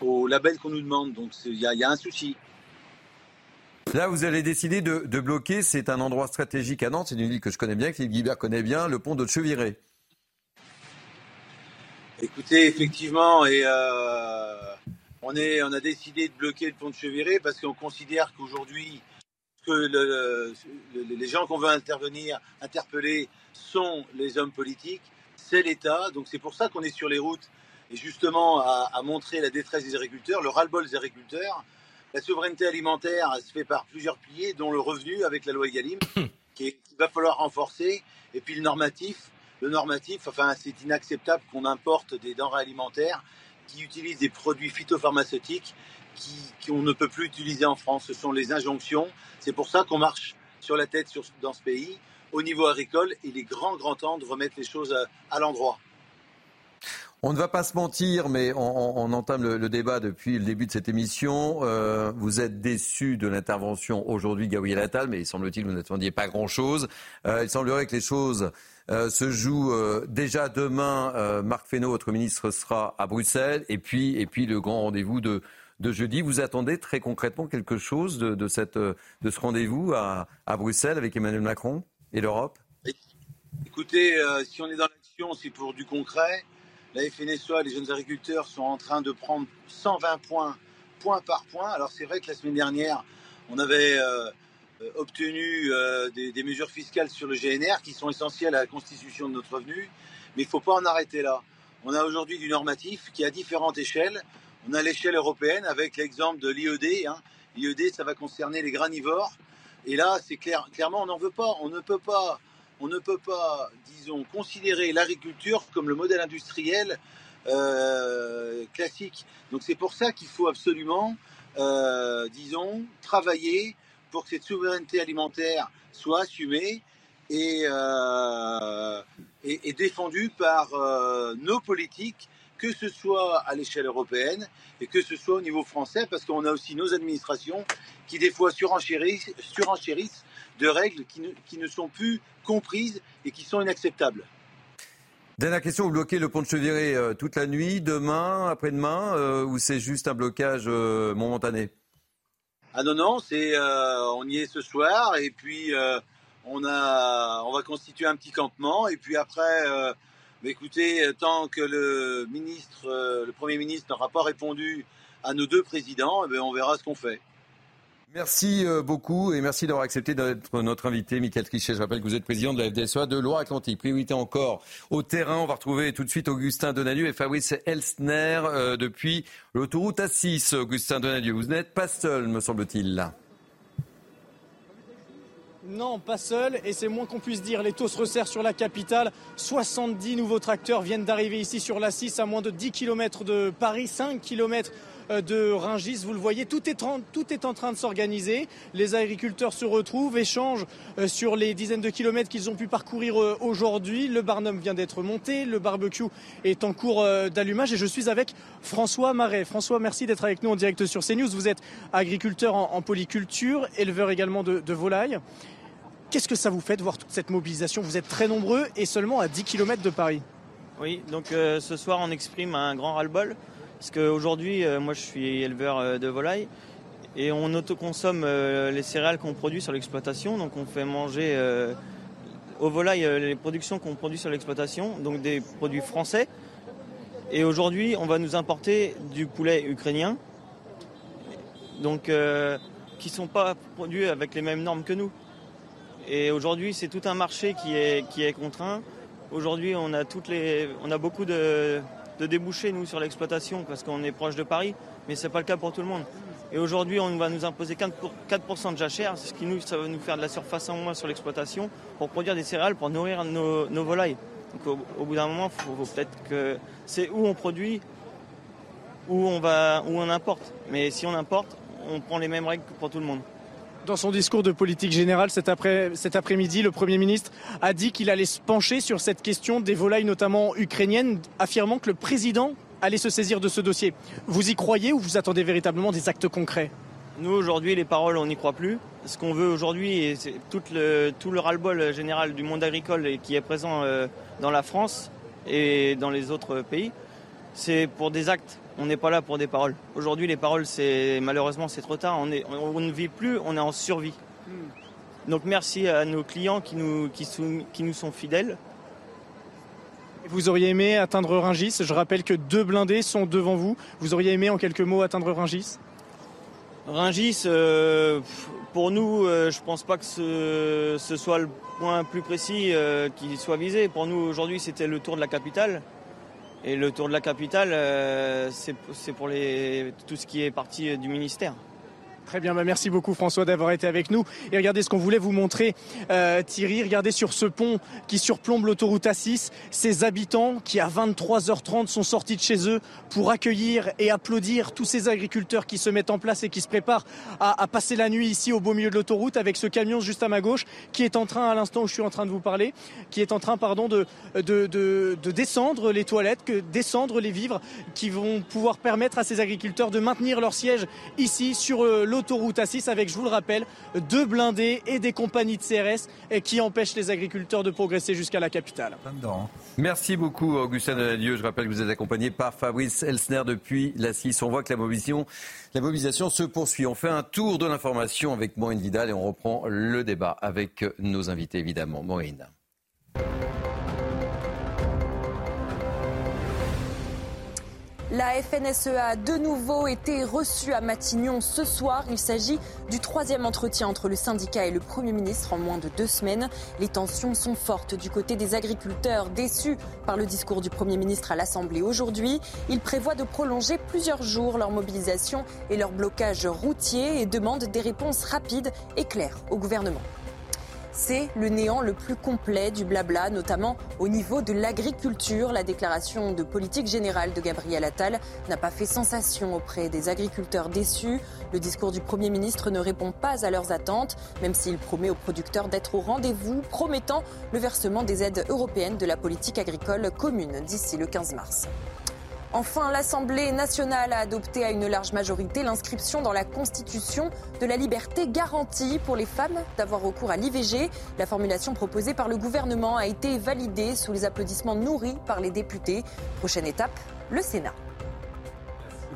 au label qu'on nous demande. Donc il y, a un souci. Là, vous allez décider de, bloquer, c'est un endroit stratégique à Nantes, c'est une ville que je connais bien, que Philippe Guibert connaît bien, le pont de Cheviré. Écoutez, effectivement, et euh, on, est, on a décidé de bloquer le pont de Cheviré parce qu'on considère qu'aujourd'hui, que les gens qu'on veut intervenir, interpeller, sont les hommes politiques, c'est l'État. Donc c'est pour ça qu'on est sur les routes et justement à, montrer la détresse des agriculteurs, le ras-le-bol des agriculteurs. La souveraineté alimentaire elle se fait par plusieurs piliers, dont le revenu avec la loi Egalim, qu'il va falloir renforcer, et puis le normatif le normatif, enfin, c'est inacceptable qu'on importe des denrées alimentaires qui utilisent des produits phytopharmaceutiques qui, qu'on ne peut plus utiliser en France. Ce sont les injonctions. C'est pour ça qu'on marche sur la tête dans ce pays au niveau agricole. Il est grand, grand temps de remettre les choses à, l'endroit. On ne va pas se mentir, mais on, entame le, débat depuis le début de cette émission. Euh, vous êtes déçu de l'intervention aujourd'hui, Gabriel Attal, mais il semble-t-il que vous n'attendiez pas grand-chose. Euh, il semblerait que les choses euh, se jouent déjà demain. Marc Fesneau, votre ministre, sera à Bruxelles. Et puis, et puis le grand rendez-vous de, jeudi. Vous attendez très concrètement quelque chose de, cette, de ce rendez-vous à, Bruxelles avec Emmanuel Macron et l'Europe? Écoutez, euh, si on est dans l'action, c'est pour du concret. La FNSOA, les jeunes agriculteurs sont en train de prendre 120 points, point par point. Alors c'est vrai que la semaine dernière, on avait euh, obtenu euh, des, des, mesures fiscales sur le GNR qui sont essentielles à la constitution de notre revenu, mais il ne faut pas en arrêter là. On a aujourd'hui du normatif qui, à différentes échelles, on a l'échelle européenne avec l'exemple de l'IED. Hein. L'IED, ça va concerner les granivores. Et là, c'est clair, clairement, on n'en veut pas. On ne peut pas, on ne peut pas, disons, considérer l'agriculture comme le modèle industriel euh, classique. Donc c'est pour ça qu'il faut absolument, euh, disons, travailler pour que cette souveraineté alimentaire soit assumée et, euh, défendue par nos politiques que ce soit à l'échelle européenne et que ce soit au niveau français, parce qu'on a aussi nos administrations qui des fois surenchérissent, de règles qui ne, sont plus comprises et qui sont inacceptables. Dernière question, vous bloquez le pont de Cheviré euh, toute la nuit, demain, après-demain, euh, ou c'est juste un blocage euh, momentané? Ah non, non, c'est, on y est ce soir et puis on, a, on va constituer un petit campement et puis après mais écoutez, euh, tant que le ministre, euh, le Premier ministre n'aura pas répondu à nos deux présidents, eh on verra ce qu'on fait. Merci euh, beaucoup et merci d'avoir accepté d'être notre invité, Michael Trichet. Je rappelle que vous êtes président de la FDSOA de Loire-Atlantique. Priorité encore au terrain. On va retrouver tout de suite Augustin Donadieu et Fabrice Elsner depuis l'autoroute A6. Augustin Donadieu, vous n'êtes pas seul, me semble-t-il. Non, pas seul, et c'est moins qu'on puisse dire. Les taux se resserrent sur la capitale. 70 nouveaux tracteurs viennent d'arriver ici sur la 6 à moins de 10 km de Paris, 5 km euh, de Ringis. Vous le voyez, tout est, en train de s'organiser. Les agriculteurs se retrouvent, échangent euh, sur les dizaines de kilomètres qu'ils ont pu parcourir euh, aujourd'hui. Le Barnum vient d'être monté, le barbecue est en cours d'allumage et je suis avec François Marais. François, merci d'être avec nous en direct sur CNews. Vous êtes agriculteur en, polyculture, éleveur également de, volailles. Qu'est-ce que ça vous fait de voir toute cette mobilisation? Vous êtes très nombreux et seulement à 10 km de Paris. Oui, donc euh, ce soir on exprime un grand ras-le-bol parce qu'aujourd'hui, euh, moi je suis éleveur euh, de volailles et on autoconsomme les céréales qu'on produit sur l'exploitation. Donc on fait manger aux volailles les productions qu'on produit sur l'exploitation, donc des produits français. Et aujourd'hui, on va nous importer du poulet ukrainien, donc qui ne sont pas produits avec les mêmes normes que nous. Et aujourd'hui, c'est tout un marché qui est, qui est contraint. Aujourd'hui, on a toutes les, on a beaucoup de, débouchés nous sur l'exploitation parce qu'on est proche de Paris, mais c'est pas le cas pour tout le monde. Et aujourd'hui, on va nous imposer 4%, de jachère, ce qui nous, ça va nous faire de la surface en moins sur l'exploitation pour produire des céréales pour nourrir nos, volailles. Donc au, bout d'un moment, peut-être que c'est où on produit, où on va, où on importe. Mais si on importe, on prend les mêmes règles pour tout le monde. Dans son discours de politique générale cet, après, cet après-midi, le Premier ministre a dit qu'il allait se pencher sur cette question des volailles, notamment ukrainiennes, affirmant que le président allait se saisir de ce dossier. Vous y croyez ou vous attendez véritablement des actes concrets? Nous, aujourd'hui, les paroles, on n'y croit plus. Ce qu'on veut aujourd'hui, c'est tout le, tout le ras-le-bol général du monde agricole qui est présent euh, dans la France et dans les autres pays, c'est pour des actes. On n'est pas là pour des paroles. Aujourd'hui, les paroles, c'est malheureusement, c'est trop tard. On, est, on, ne vit plus, on est en survie. Hmm. Donc merci à nos clients qui nous, qui, qui nous sont fidèles. Vous auriez aimé atteindre Ringis Je rappelle que deux blindés sont devant vous. Vous auriez aimé en quelques mots atteindre Ringis Ringis, euh, pour nous, euh, je ne pense pas que ce, ce, soit le point plus précis euh, qui soit visé. Pour nous, aujourd'hui, c'était le tour de la capitale. Et le tour de la capitale, euh, c'est pour les, tout ce qui est parti du ministère. Très bien, bah merci beaucoup François d'avoir été avec nous. Et regardez ce qu'on voulait vous montrer, euh, Thierry. Regardez sur ce pont qui surplombe l'autoroute A6, ces habitants qui à 23h30 sont sortis de chez eux pour accueillir et applaudir tous ces agriculteurs qui se mettent en place et qui se préparent à, passer la nuit ici au beau milieu de l'autoroute avec ce camion juste à ma gauche qui est en train, à l'instant où je suis en train de vous parler, qui est en train pardon, de, de, de, de descendre les toilettes, que descendre les vivres qui vont pouvoir permettre à ces agriculteurs de maintenir leur siège ici sur euh, l'autoroute A6 avec, je vous le rappelle, deux blindés et des compagnies de CRS qui empêchent les agriculteurs de progresser jusqu'à la capitale. Merci beaucoup, Augustin Donadieu. Je rappelle que vous êtes accompagné par Fabrice Elsner depuis la 6. On voit que la mobilisation, la mobilisation se poursuit. On fait un tour de l'information avec Maureen Vidal et on reprend le débat avec nos invités, évidemment. Maureen. La FNSEA a de nouveau été reçue à Matignon ce soir. Il s'agit du troisième entretien entre le syndicat et le Premier ministre en moins de deux semaines. Les tensions sont fortes du côté des agriculteurs déçus par le discours du Premier ministre à l'Assemblée aujourd'hui. Ils prévoient de prolonger plusieurs jours leur mobilisation et leur blocage routier et demandent des réponses rapides et claires au gouvernement. C'est le néant le plus complet du blabla, notamment au niveau de l'agriculture. La déclaration de politique générale de Gabriel Attal n'a pas fait sensation auprès des agriculteurs déçus. Le discours du Premier ministre ne répond pas à leurs attentes, même s'il promet aux producteurs d'être au rendez-vous, promettant le versement des aides européennes de la politique agricole commune d'ici le 15 mars. Enfin, l'Assemblée nationale a adopté à une large majorité l'inscription dans la Constitution de la liberté garantie pour les femmes d'avoir recours à l'IVG. La formulation proposée par le gouvernement a été validée sous les applaudissements nourris par les députés. Prochaine étape, le Sénat.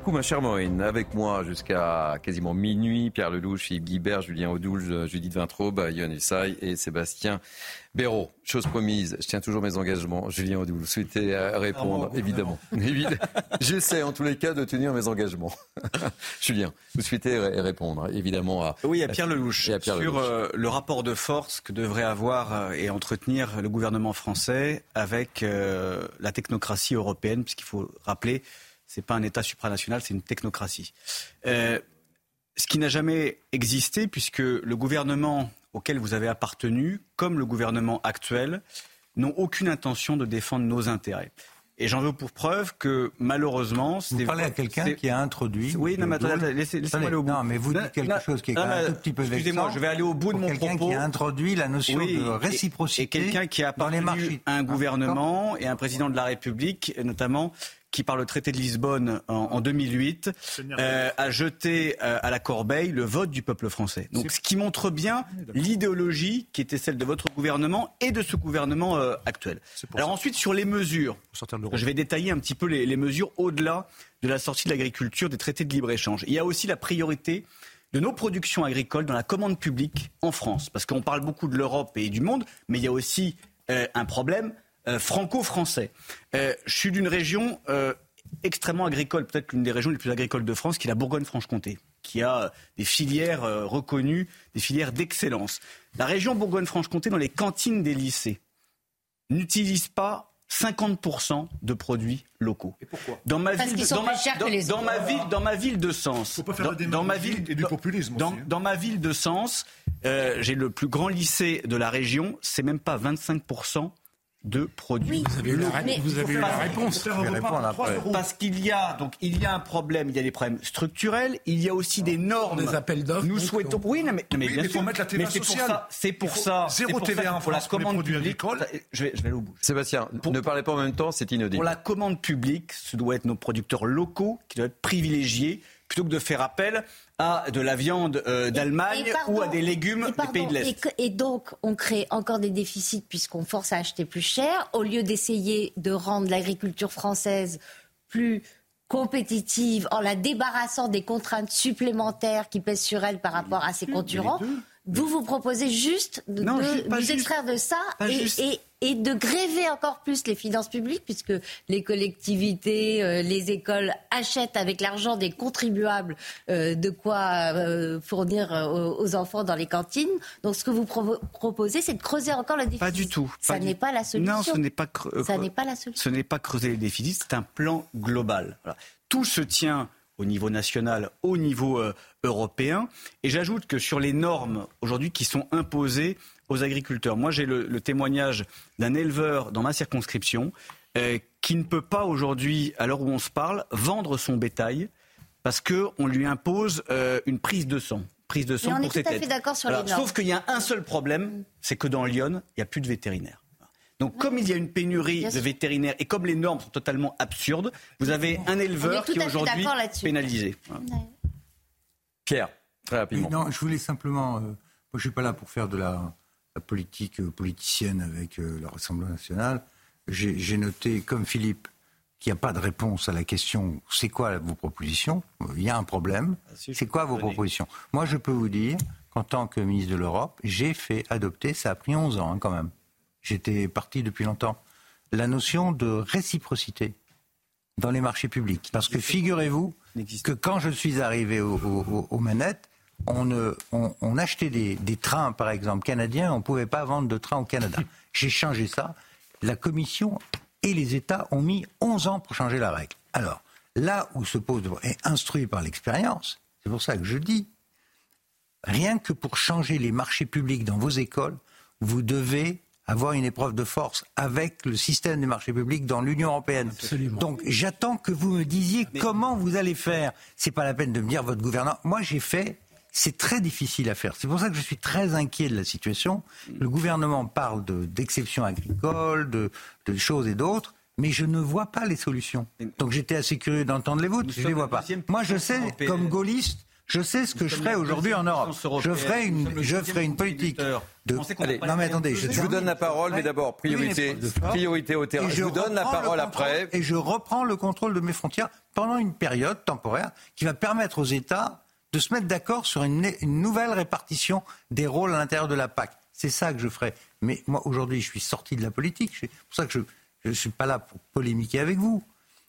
Beaucoup, ma chère Maureen. Avec moi jusqu'à quasiment minuit, Pierre Lelouch, Philippe Guibert, Julien Audoul, Judith Vintraube, Yann Usaï et Sébastien Béraud. Chose promise, je tiens toujours mes engagements. Julien Audoul, vous souhaitez euh, répondre Ah bon, Évidemment. J'essaie en tous les cas de tenir mes engagements. Julien, vous souhaitez ré- répondre évidemment à... Oui, à Pierre Lelouch. Et à Pierre sur Lelouch. euh, le rapport de force que devrait avoir euh, et entretenir le gouvernement français avec euh, la technocratie européenne, puisqu'il faut rappeler, c'est pas un État supranational, c'est une technocratie. Euh, ce qui n'a jamais existé, puisque le gouvernement auquel vous avez appartenu, comme le gouvernement actuel, n'ont aucune intention de défendre nos intérêts. Et j'en veux pour preuve que malheureusement, Vous parlez à quelqu'un qui a introduit. Oui, non, mais attendez, Attendez, laissez- laissez-moi aller au bout. Non, mais vous dites quelque chose qui est quand même un tout petit peu excusez-moi, vexant je vais aller au bout de mon quelqu'un propos. qui a introduit la notion de réciprocité Et, quelqu'un qui a appartenu à un gouvernement et un président de la République, notamment qui, par le traité de Lisbonne en, en 2008, euh, a jeté euh, à la corbeille le vote du peuple français. Donc, ce qui montre bien l'idéologie qui était celle de votre gouvernement et de ce gouvernement euh, actuel. Alors ensuite, sur les mesures, je vais détailler un petit peu les, les mesures au-delà de la sortie de l'agriculture des traités de libre-échange. Il y a aussi la priorité de nos productions agricoles dans la commande publique en France. Parce qu'on parle beaucoup de l'Europe et du monde, mais il y a aussi euh, un problème franco-français. Euh, je suis d'une région euh, extrêmement agricole, peut-être l'une des régions les plus agricoles de France, qui est la Bourgogne-Franche-Comté, qui a euh, des filières euh, reconnues, des filières d'excellence. La région Bourgogne-Franche-Comté, dans les cantines des lycées, n'utilise pas 50% de produits locaux. Et pourquoi? Dans ma Parce ville, qu'ils sont dans ma, plus chers que dans- les dans autres. ma ville, dans ma ville de Sens, pas faire dans, ma ville et du dans- populisme dans, aussi, hein. dans ma ville de Sens, euh, j'ai le plus grand lycée de la région. C'est même pas 25% de produits. Vous avez eu la, ré- vous avez eu la réponse. Parce qu'il y a donc il y a un problème, il y a des problèmes structurels, il y a aussi des normes. Des appels d'offres. Nous donc, souhaitons. Oui, non, mais, non, mais Oui, bien mais faut sûr. mettre la TVA Mais c'est pour sociale. ça. C'est pour ça. zéro pour TVA pour la pour commande produits publique. agricoles. Je vais, je vais aller au bout. Sébastien, ne parlez pas en même temps, c'est inaudible. Pour la commande publique, ce doit être nos producteurs locaux qui doivent être privilégiés plutôt que de faire appel à de la viande euh, d'Allemagne pardon, ou à des légumes et des pardon, pays de l'Est. Et, donc, on crée encore des déficits puisqu'on force à acheter plus cher, au lieu d'essayer de rendre l'agriculture française plus compétitive en la débarrassant des contraintes supplémentaires qui pèsent sur elle par rapport à ses concurrents. Vous vous proposez juste de, Non, de juste. extraire de ça et, juste. et- et de gréver encore plus les finances publiques, puisque les collectivités, euh, les écoles achètent avec l'argent des contribuables euh, de quoi euh, fournir aux enfants dans les cantines. Donc ce que vous proposez, c'est de creuser encore le déficit. Pas du tout. Ça du- n'est pas la solution. Non, ce n'est pas. cre- Ça pas la solution. Ce n'est pas creuser les déficits, c'est un plan global. Voilà. Tout se tient au niveau national, au niveau euh, européen. Et j'ajoute que sur les normes aujourd'hui qui sont imposées aux agriculteurs, moi j'ai le, témoignage d'un éleveur dans ma circonscription euh, qui ne peut pas aujourd'hui, à l'heure où on se parle, vendre son bétail parce qu'on lui impose euh, une prise de sang. Prise de sang Mais on pour est tout à fait d'accord sur les normes. Sauf qu'il y a un seul problème, c'est que dans Lyon, il n'y a plus de vétérinaires. Donc, comme il y a une pénurie de vétérinaires et comme les normes sont totalement absurdes, vous avez un éleveur qui est aujourd'hui pénalisé. Pierre, très rapidement. non, je voulais simplement. Euh, moi, je ne suis pas là pour faire de la, politique euh, politicienne avec euh, le Rassemblement national. J'ai noté, comme Philippe, qu'il n'y a pas de réponse à la question c'est quoi vos propositions? Il y a un problème. Ah, c'est quoi vos propositions? Moi, je peux vous dire qu'en tant que ministre de l'Europe, j'ai fait adopter, ça a pris 11 ans hein, quand même, j'étais parti depuis longtemps, la notion de réciprocité dans les marchés publics. Parce que figurez-vous que quand je suis arrivé aux manettes, on, on, achetait des, des, trains, par exemple, canadiens, on ne pouvait pas vendre de trains au Canada. J'ai changé ça. La Commission et les États ont mis 11 ans pour changer la règle. Alors, là où se pose, est instruit par l'expérience, c'est pour ça que je dis, rien que pour changer les marchés publics dans vos écoles, vous devez avoir une épreuve de force avec le système des marchés publics dans l'Union européenne. Donc j'attends que vous me disiez comment vous allez faire. C'est pas la peine de me dire votre gouvernement. Moi j'ai fait. C'est très difficile à faire. C'est pour ça que je suis très inquiet de la situation. Le gouvernement parle d'exceptions agricoles, de, de choses et d'autres mais je ne vois pas les solutions. Donc j'étais assez curieux d'entendre les vôtres, je ne les vois pas. Moi je sais, comme gaulliste, je sais ce que je ferai aujourd'hui en Europe. Je ferai une, je ferai une politique de. non mais attendez, je, vous donne la parole, mais d'abord priorité, priorité au terrain. Je, vous donne la parole après. Et je reprends le contrôle de mes frontières pendant une période temporaire qui va permettre aux États de se mettre d'accord sur une, une nouvelle répartition des rôles à l'intérieur de la PAC. C'est ça que je ferai. Mais moi aujourd'hui, je suis sorti de la politique. C'est pour ça que je ne suis pas là pour polémiquer avec vous.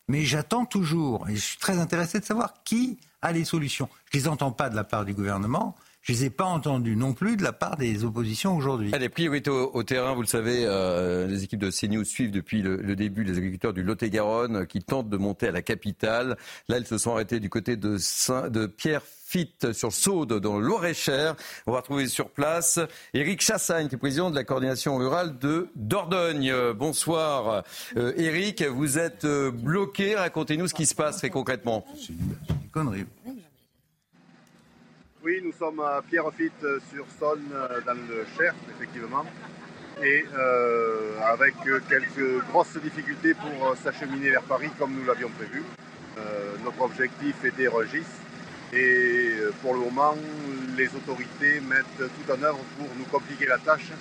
Mais j'attends toujours, et je suis très intéressé de savoir qui a les solutions. Je ne les entends pas de la part du gouvernement. Je ne les ai pas entendus non plus de la part des oppositions aujourd'hui. Allez, priorité au, au, terrain, vous le savez, euh, les équipes de CNews suivent depuis le, début les agriculteurs du Lot-et-Garonne qui tentent de monter à la capitale. Là, ils se sont arrêtés du côté de, Saint, de Pierre Fit sur Saude dans l'Orécher. On va retrouver sur place Éric Chassagne, qui est président de la coordination rurale de Dordogne. Bonsoir euh, Éric, vous êtes euh, bloqué. Racontez-nous ce qui se passe très concrètement. Connerie. Oui, nous sommes à Pierrefitte sur Saône dans le Cher, effectivement, et euh, avec quelques grosses difficultés pour s'acheminer vers Paris comme nous l'avions prévu. Euh, notre objectif était Regis et euh, pour le moment, les autorités mettent tout en œuvre pour nous compliquer la tâche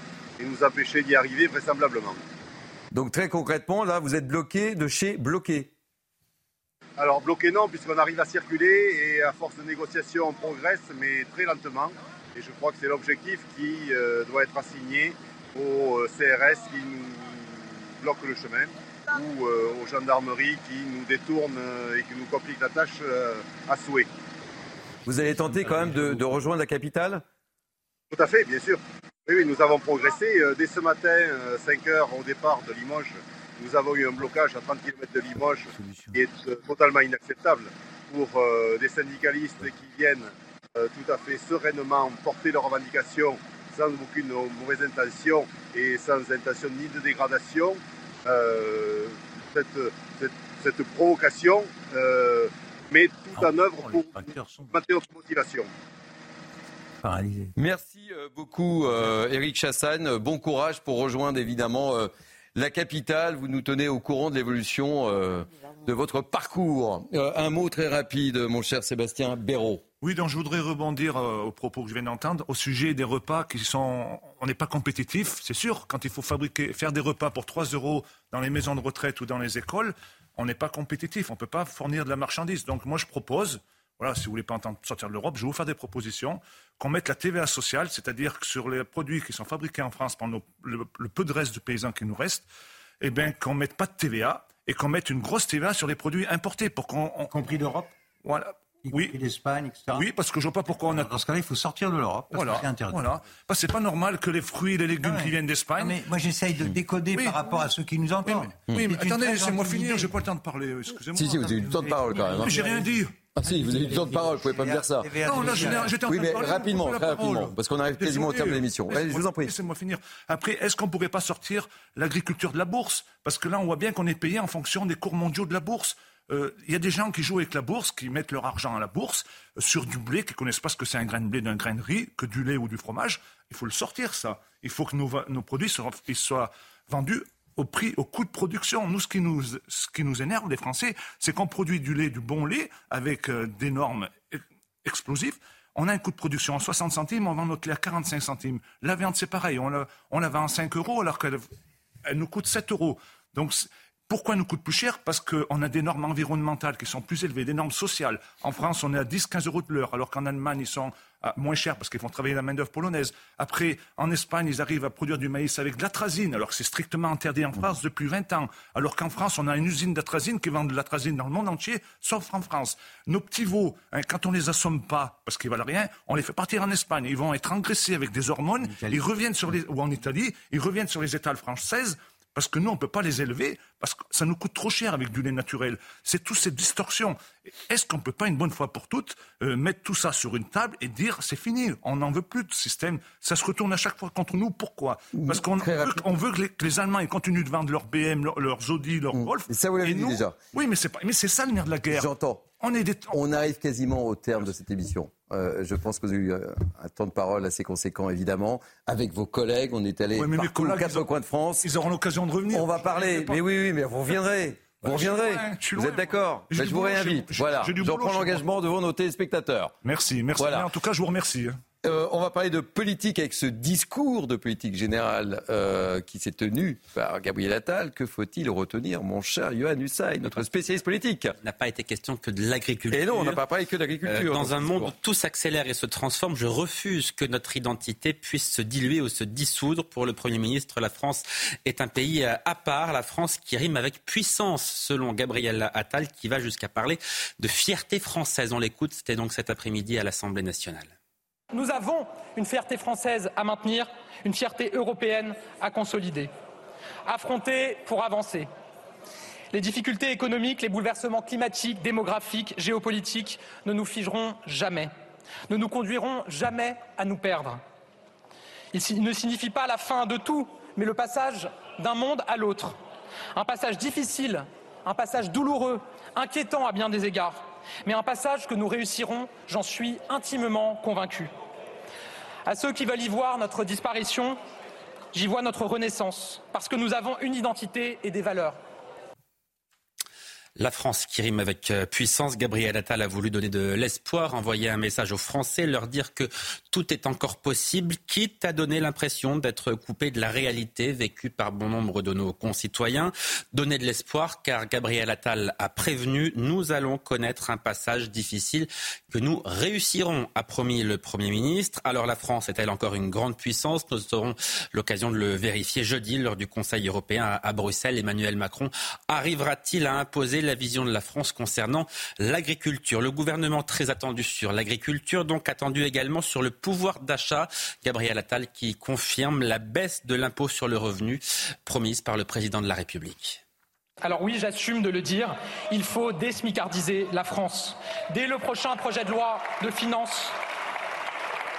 et nous empêcher d'y arriver vraisemblablement. Donc très concrètement, là, vous êtes bloqué de chez bloqué alors bloqué non, puisqu'on arrive à circuler et à force de négociation on progresse, mais très lentement. Et je crois que c'est l'objectif qui euh, doit être assigné au euh, CRS qui nous bloque le chemin ou euh, aux gendarmeries qui nous détournent et qui nous compliquent la tâche à souhait. Vous allez tenter quand même de, rejoindre la capitale? Tout à fait, bien sûr. Oui, oui, nous avons progressé. Dès ce matin, 5 heures au départ de Limoges, nous avons eu un blocage à 30 km de Limoges qui est euh, totalement inacceptable pour euh, des syndicalistes qui viennent euh, tout à fait sereinement porter leurs revendications sans aucune mauvaise intention et sans intention ni de dégradation. Cette, provocation met tout en œuvre pour maintenir notre motivation. Merci beaucoup, Eric Chassagne. Bon courage pour rejoindre évidemment la capitale. Vous nous tenez au courant de l'évolution euh, de votre parcours. Euh, un mot très rapide, mon cher Sébastien Béraud. Oui, donc je voudrais rebondir euh, aux propos que je viens d'entendre au sujet des repas qui sont. On n'est pas compétitif, c'est sûr. Quand il faut fabriquer, faire des repas pour 3 euros dans les maisons de retraite ou dans les écoles, on n'est pas compétitif. On ne peut pas fournir de la marchandise. Donc moi, je propose voilà, si vous voulez pas entendre sortir de l'Europe, je vais vous faire des propositions, qu'on mette la TVA sociale, c'est-à-dire que sur les produits qui sont fabriqués en France pendant le, peu de reste de paysans qui nous reste, eh bien, qu'on mette pas de TVA et qu'on mette une grosse TVA sur les produits importés pour qu'on. Y compris d'Europe Voilà. Oui. l'Espagne, etc. Oui, parce que je vois pas pourquoi on a. Dans ce cas-là, il faut sortir de l'Europe. Voilà. C'est interdit. Voilà. Parce que c'est pas normal que les fruits et les légumes qui viennent d'Espagne. Mais moi, j'essaye de décoder par rapport à ceux qui nous entendent. Oui, mais, attendez, laissez-moi finir. J'ai pas le temps de parler. Excusez-moi. Si, si, vous avez eu le temps de parler quand même. Hein. Mais j'ai rien dit. Ah si, vous avez du temps de parole, vous pouvez pas me dire ça. Non, là, j'étais en Oui, train de parler, rapidement, très rapidement, parce qu'on arrive quasiment au terme de l'émission. Je vous en prie. Laissez-moi finir. Après, est-ce qu'on pourrait pas sortir l'agriculture de la bourse? Parce que là, on voit bien qu'on est payé en fonction des cours mondiaux de la bourse. Euh, Il y a des gens qui jouent avec la bourse, qui mettent leur argent à la bourse euh, sur du blé, qui connaissent pas ce que c'est un grain de blé d'un grain de riz, que du lait ou du fromage. Il faut le sortir, ça. Il faut que nos, produits soient, ils soient vendus au prix, au coût de production. Nous, ce qui nous, ce qui nous énerve, les Français, c'est qu'on produit du lait, du bon lait, avec euh, des normes e- explosives. On a un coût de production à 60 centimes, on vend notre lait à 45 centimes. La viande, c'est pareil. On la, on la vend à 5 euros alors qu'elle elle nous coûte 7 euros. Donc, pourquoi nous coûte plus cher? Parce qu'on a des normes environnementales qui sont plus élevées, des normes sociales. En France, on est à 10-15 euros de l'heure, alors qu'en Allemagne, ils sont à moins chers parce qu'ils font travailler la main-d'œuvre polonaise. Après, en Espagne, ils arrivent à produire du maïs avec de l'atrazine, alors que c'est strictement interdit en France depuis 20 ans. Alors qu'en France, on a une usine d'atrazine qui vend de l'atrazine dans le monde entier, sauf en France. Nos petits veaux, hein, quand on les assomme pas, parce qu'ils valent rien, on les fait partir en Espagne. Ils vont être engraissés avec des hormones, ils reviennent sur les, ou en Italie, ils reviennent sur les étals françaises, parce que nous, on ne peut pas les élever, parce que ça nous coûte trop cher avec du lait naturel. C'est toutes ces distorsions. Est-ce qu'on ne peut pas, une bonne fois pour toutes, euh, mettre tout ça sur une table et dire c'est fini, on n'en veut plus de système Ça se retourne à chaque fois contre nous. Pourquoi? Parce qu'on veut, on veut que les, que les Allemands ils continuent de vendre leurs BM, leurs, leurs Audi, leurs Golf. Et ça, vous l'avez dit nous- déjà. Oui, mais c'est pas- mais c'est ça le nerf de la guerre. J'entends. On, est des... On arrive quasiment au terme de cette émission. Euh, je pense que vous avez eu euh, un temps de parole assez conséquent, évidemment. Avec vos collègues, on est allé Ouais, partout, aux quatre ont- coins de France. Ils auront l'occasion de revenir. On va parler. Mais oui, oui, mais vous reviendrez. Vous Bah, je reviendrez. loin, je Vous loin, êtes d'accord Ben, du Je vous réinvite. j'ai- Voilà. J'en prends l'engagement devant nos téléspectateurs. Merci, merci. Voilà. En tout cas, je vous remercie. Euh, on va parler de politique avec ce discours de politique générale euh, qui s'est tenu par Gabriel Attal. Que faut-il retenir, mon cher Johan Usaï, notre spécialiste politique? Il n'a pas été question que de l'agriculture. Et non, on n'a pas parlé que d'agriculture. Euh, dans ce un monde où tout s'accélère et se transforme, je refuse que notre identité puisse se diluer ou se dissoudre. Pour le Premier ministre, la France est un pays euh, à part, la France qui rime avec puissance, selon Gabriel Attal, qui va jusqu'à parler de fierté française. On l'écoute, c'était donc cet après-midi à l'Assemblée nationale. Nous avons une fierté française à maintenir, une fierté européenne à consolider. Affronter pour avancer. Les difficultés économiques, les bouleversements climatiques, démographiques, géopolitiques ne nous figeront jamais, ne nous conduiront jamais à nous perdre. Il ne signifie pas la fin de tout, mais le passage d'un monde à l'autre. Un passage difficile, un passage douloureux, inquiétant à bien des égards, mais un passage que nous réussirons, j'en suis intimement convaincu. À ceux qui veulent y voir notre disparition, j'y vois notre renaissance, parce que nous avons une identité et des valeurs. La France qui rime avec euh, puissance, Gabriel Attal a voulu donner de l'espoir, envoyer un message aux Français, leur dire que tout est encore possible, quitte à donner l'impression d'être coupé de la réalité vécue par bon nombre de nos concitoyens. Donner de l'espoir car Gabriel Attal a prévenu, nous allons connaître un passage difficile que nous réussirons, a promis le Premier ministre. Alors la France est-elle encore une grande puissance? Nous aurons l'occasion de le vérifier jeudi lors du Conseil européen à- à Bruxelles. Emmanuel Macron arrivera-t-il à imposer la vision de la France concernant l'agriculture Le gouvernement très attendu sur l'agriculture, donc attendu également sur le pouvoir d'achat. Gabriel Attal qui confirme la baisse de l'impôt sur le revenu promise par le président de la République. Alors oui, j'assume de le dire, il faut désmicardiser la France. Dès le prochain projet de loi de finances,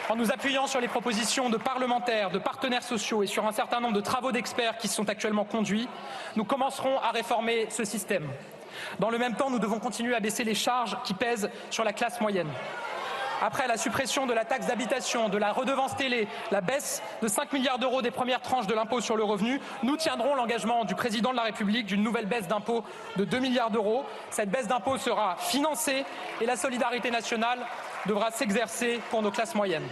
en nous appuyant sur les propositions de parlementaires, de partenaires sociaux et sur un certain nombre de travaux d'experts qui sont actuellement conduits, nous commencerons à réformer ce système. Dans le même temps, nous devons continuer à baisser les charges qui pèsent sur la classe moyenne. Après la suppression de la taxe d'habitation, de la redevance télé, la baisse de 5 milliards d'euros des premières tranches de l'impôt sur le revenu, nous tiendrons l'engagement du président de la République d'une nouvelle baisse d'impôt de 2 milliards d'euros. Cette baisse d'impôt sera financée et la solidarité nationale devra s'exercer pour nos classes moyennes.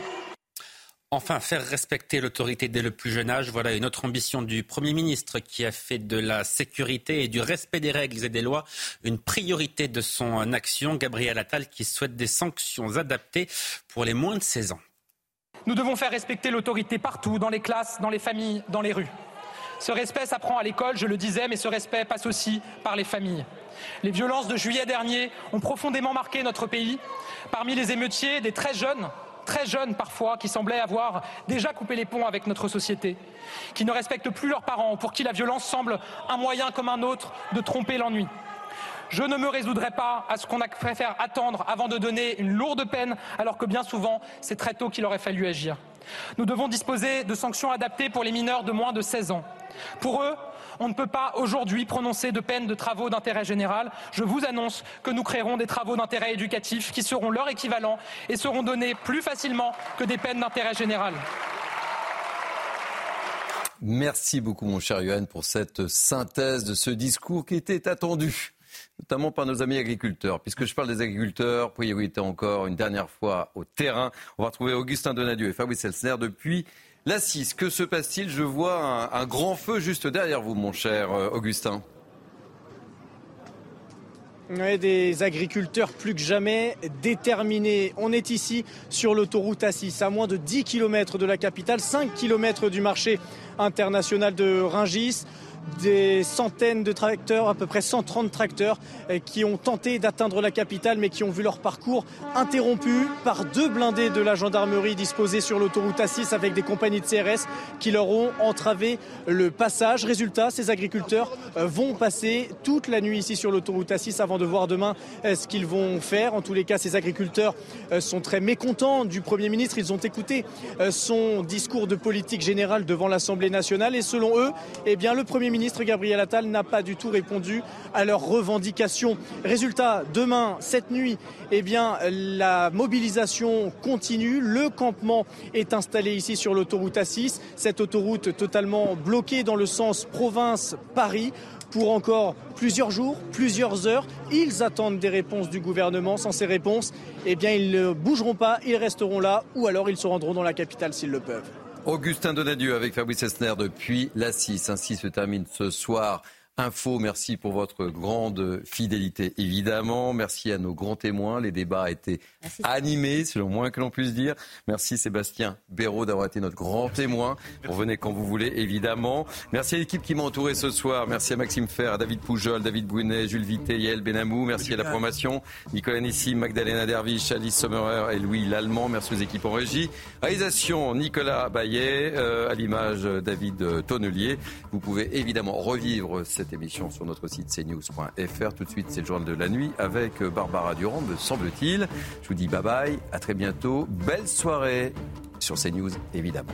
Enfin, faire respecter l'autorité dès le plus jeune âge, voilà une autre ambition du Premier ministre qui a fait de la sécurité et du respect des règles et des lois une priorité de son action. Gabriel Attal qui souhaite des sanctions adaptées pour les moins de 16 ans. Nous devons faire respecter l'autorité partout, dans les classes, dans les familles, dans les rues. Ce respect s'apprend à l'école, je le disais, mais ce respect passe aussi par les familles. Les violences de juillet dernier ont profondément marqué notre pays. Parmi les émeutiers, des très jeunes, très jeunes parfois, qui semblaient avoir déjà coupé les ponts avec notre société, qui ne respectent plus leurs parents, pour qui la violence semble un moyen comme un autre de tromper l'ennui. Je ne me résoudrai pas à ce qu'on préfère attendre avant de donner une lourde peine, alors que bien souvent, c'est très tôt qu'il aurait fallu agir. Nous devons disposer de sanctions adaptées pour les mineurs de moins de 16 ans. Pour eux, on ne peut pas aujourd'hui prononcer de peine de travaux d'intérêt général. Je vous annonce que nous créerons des travaux d'intérêt éducatif qui seront leur équivalent et seront donnés plus facilement que des peines d'intérêt général. Merci beaucoup, mon cher Yohann, pour cette synthèse de ce discours qui était attendu, notamment par nos amis agriculteurs. Puisque je parle des agriculteurs, priorité encore une dernière fois au terrain. On va retrouver Augustin Donadieu et Fabrice Elsner depuis la 6. Que se passe-t-il? Je vois un, grand feu juste derrière vous, mon cher euh, Augustin. des agriculteurs plus que jamais déterminés. On est ici sur l'autoroute A6, à moins de 10 km de la capitale, 5 km du marché international de Ringis des centaines de tracteurs, à peu près 130 tracteurs, euh, qui ont tenté d'atteindre la capitale, mais qui ont vu leur parcours interrompu par deux blindés de la gendarmerie disposés sur l'autoroute A6 avec des compagnies de CRS qui leur ont entravé le passage. Résultat, ces agriculteurs euh, vont passer toute la nuit ici sur l'autoroute A6 avant de voir demain euh, ce qu'ils vont faire. En tous les cas, ces agriculteurs sont très mécontents du Premier ministre. Ils ont écouté son discours de politique générale devant l'Assemblée nationale et selon eux, eh bien, le Premier ministre ministre Gabriel Attal n'a pas du tout répondu à leurs revendications. Résultat, demain, cette nuit, eh la mobilisation continue. Le campement est installé ici sur l'autoroute A6. Cette autoroute totalement bloquée dans le sens province-Paris pour encore plusieurs jours, plusieurs heures. Ils attendent des réponses du gouvernement. Sans ces réponses, eh ils ne bougeront pas, ils resteront là ou alors ils se rendront dans la capitale s'ils le peuvent. Augustin Donadieu avec Fabrice Esner depuis la 6. Ainsi se termine ce soir Info, merci pour votre grande fidélité, évidemment. Merci à nos grands témoins. Les débats étaient animés, c'est le moins que l'on puisse dire. Merci Sébastien Béraud d'avoir été notre grand témoin. Revenez quand vous voulez, évidemment. Merci à l'équipe qui m'a entouré ce soir. Merci à Maxime Fer, à David Poujol, David Brunet, Jules Vité, Yael Benamou. Merci à la formation. Nicolas Nissi, Magdalena Dervish, Alice Sommerer et Louis Lallemand. Merci aux équipes en régie. Réalisation, Nicolas Bayet, euh, à l'image David Tonnelier. Vous pouvez évidemment revivre émission sur notre site cnews.fr. Tout de suite, c'est le journal de la nuit avec euh, Barbara Durand, me semble-t-il. Je vous dis bye bye, à très bientôt. Belle soirée sur CNews, évidemment.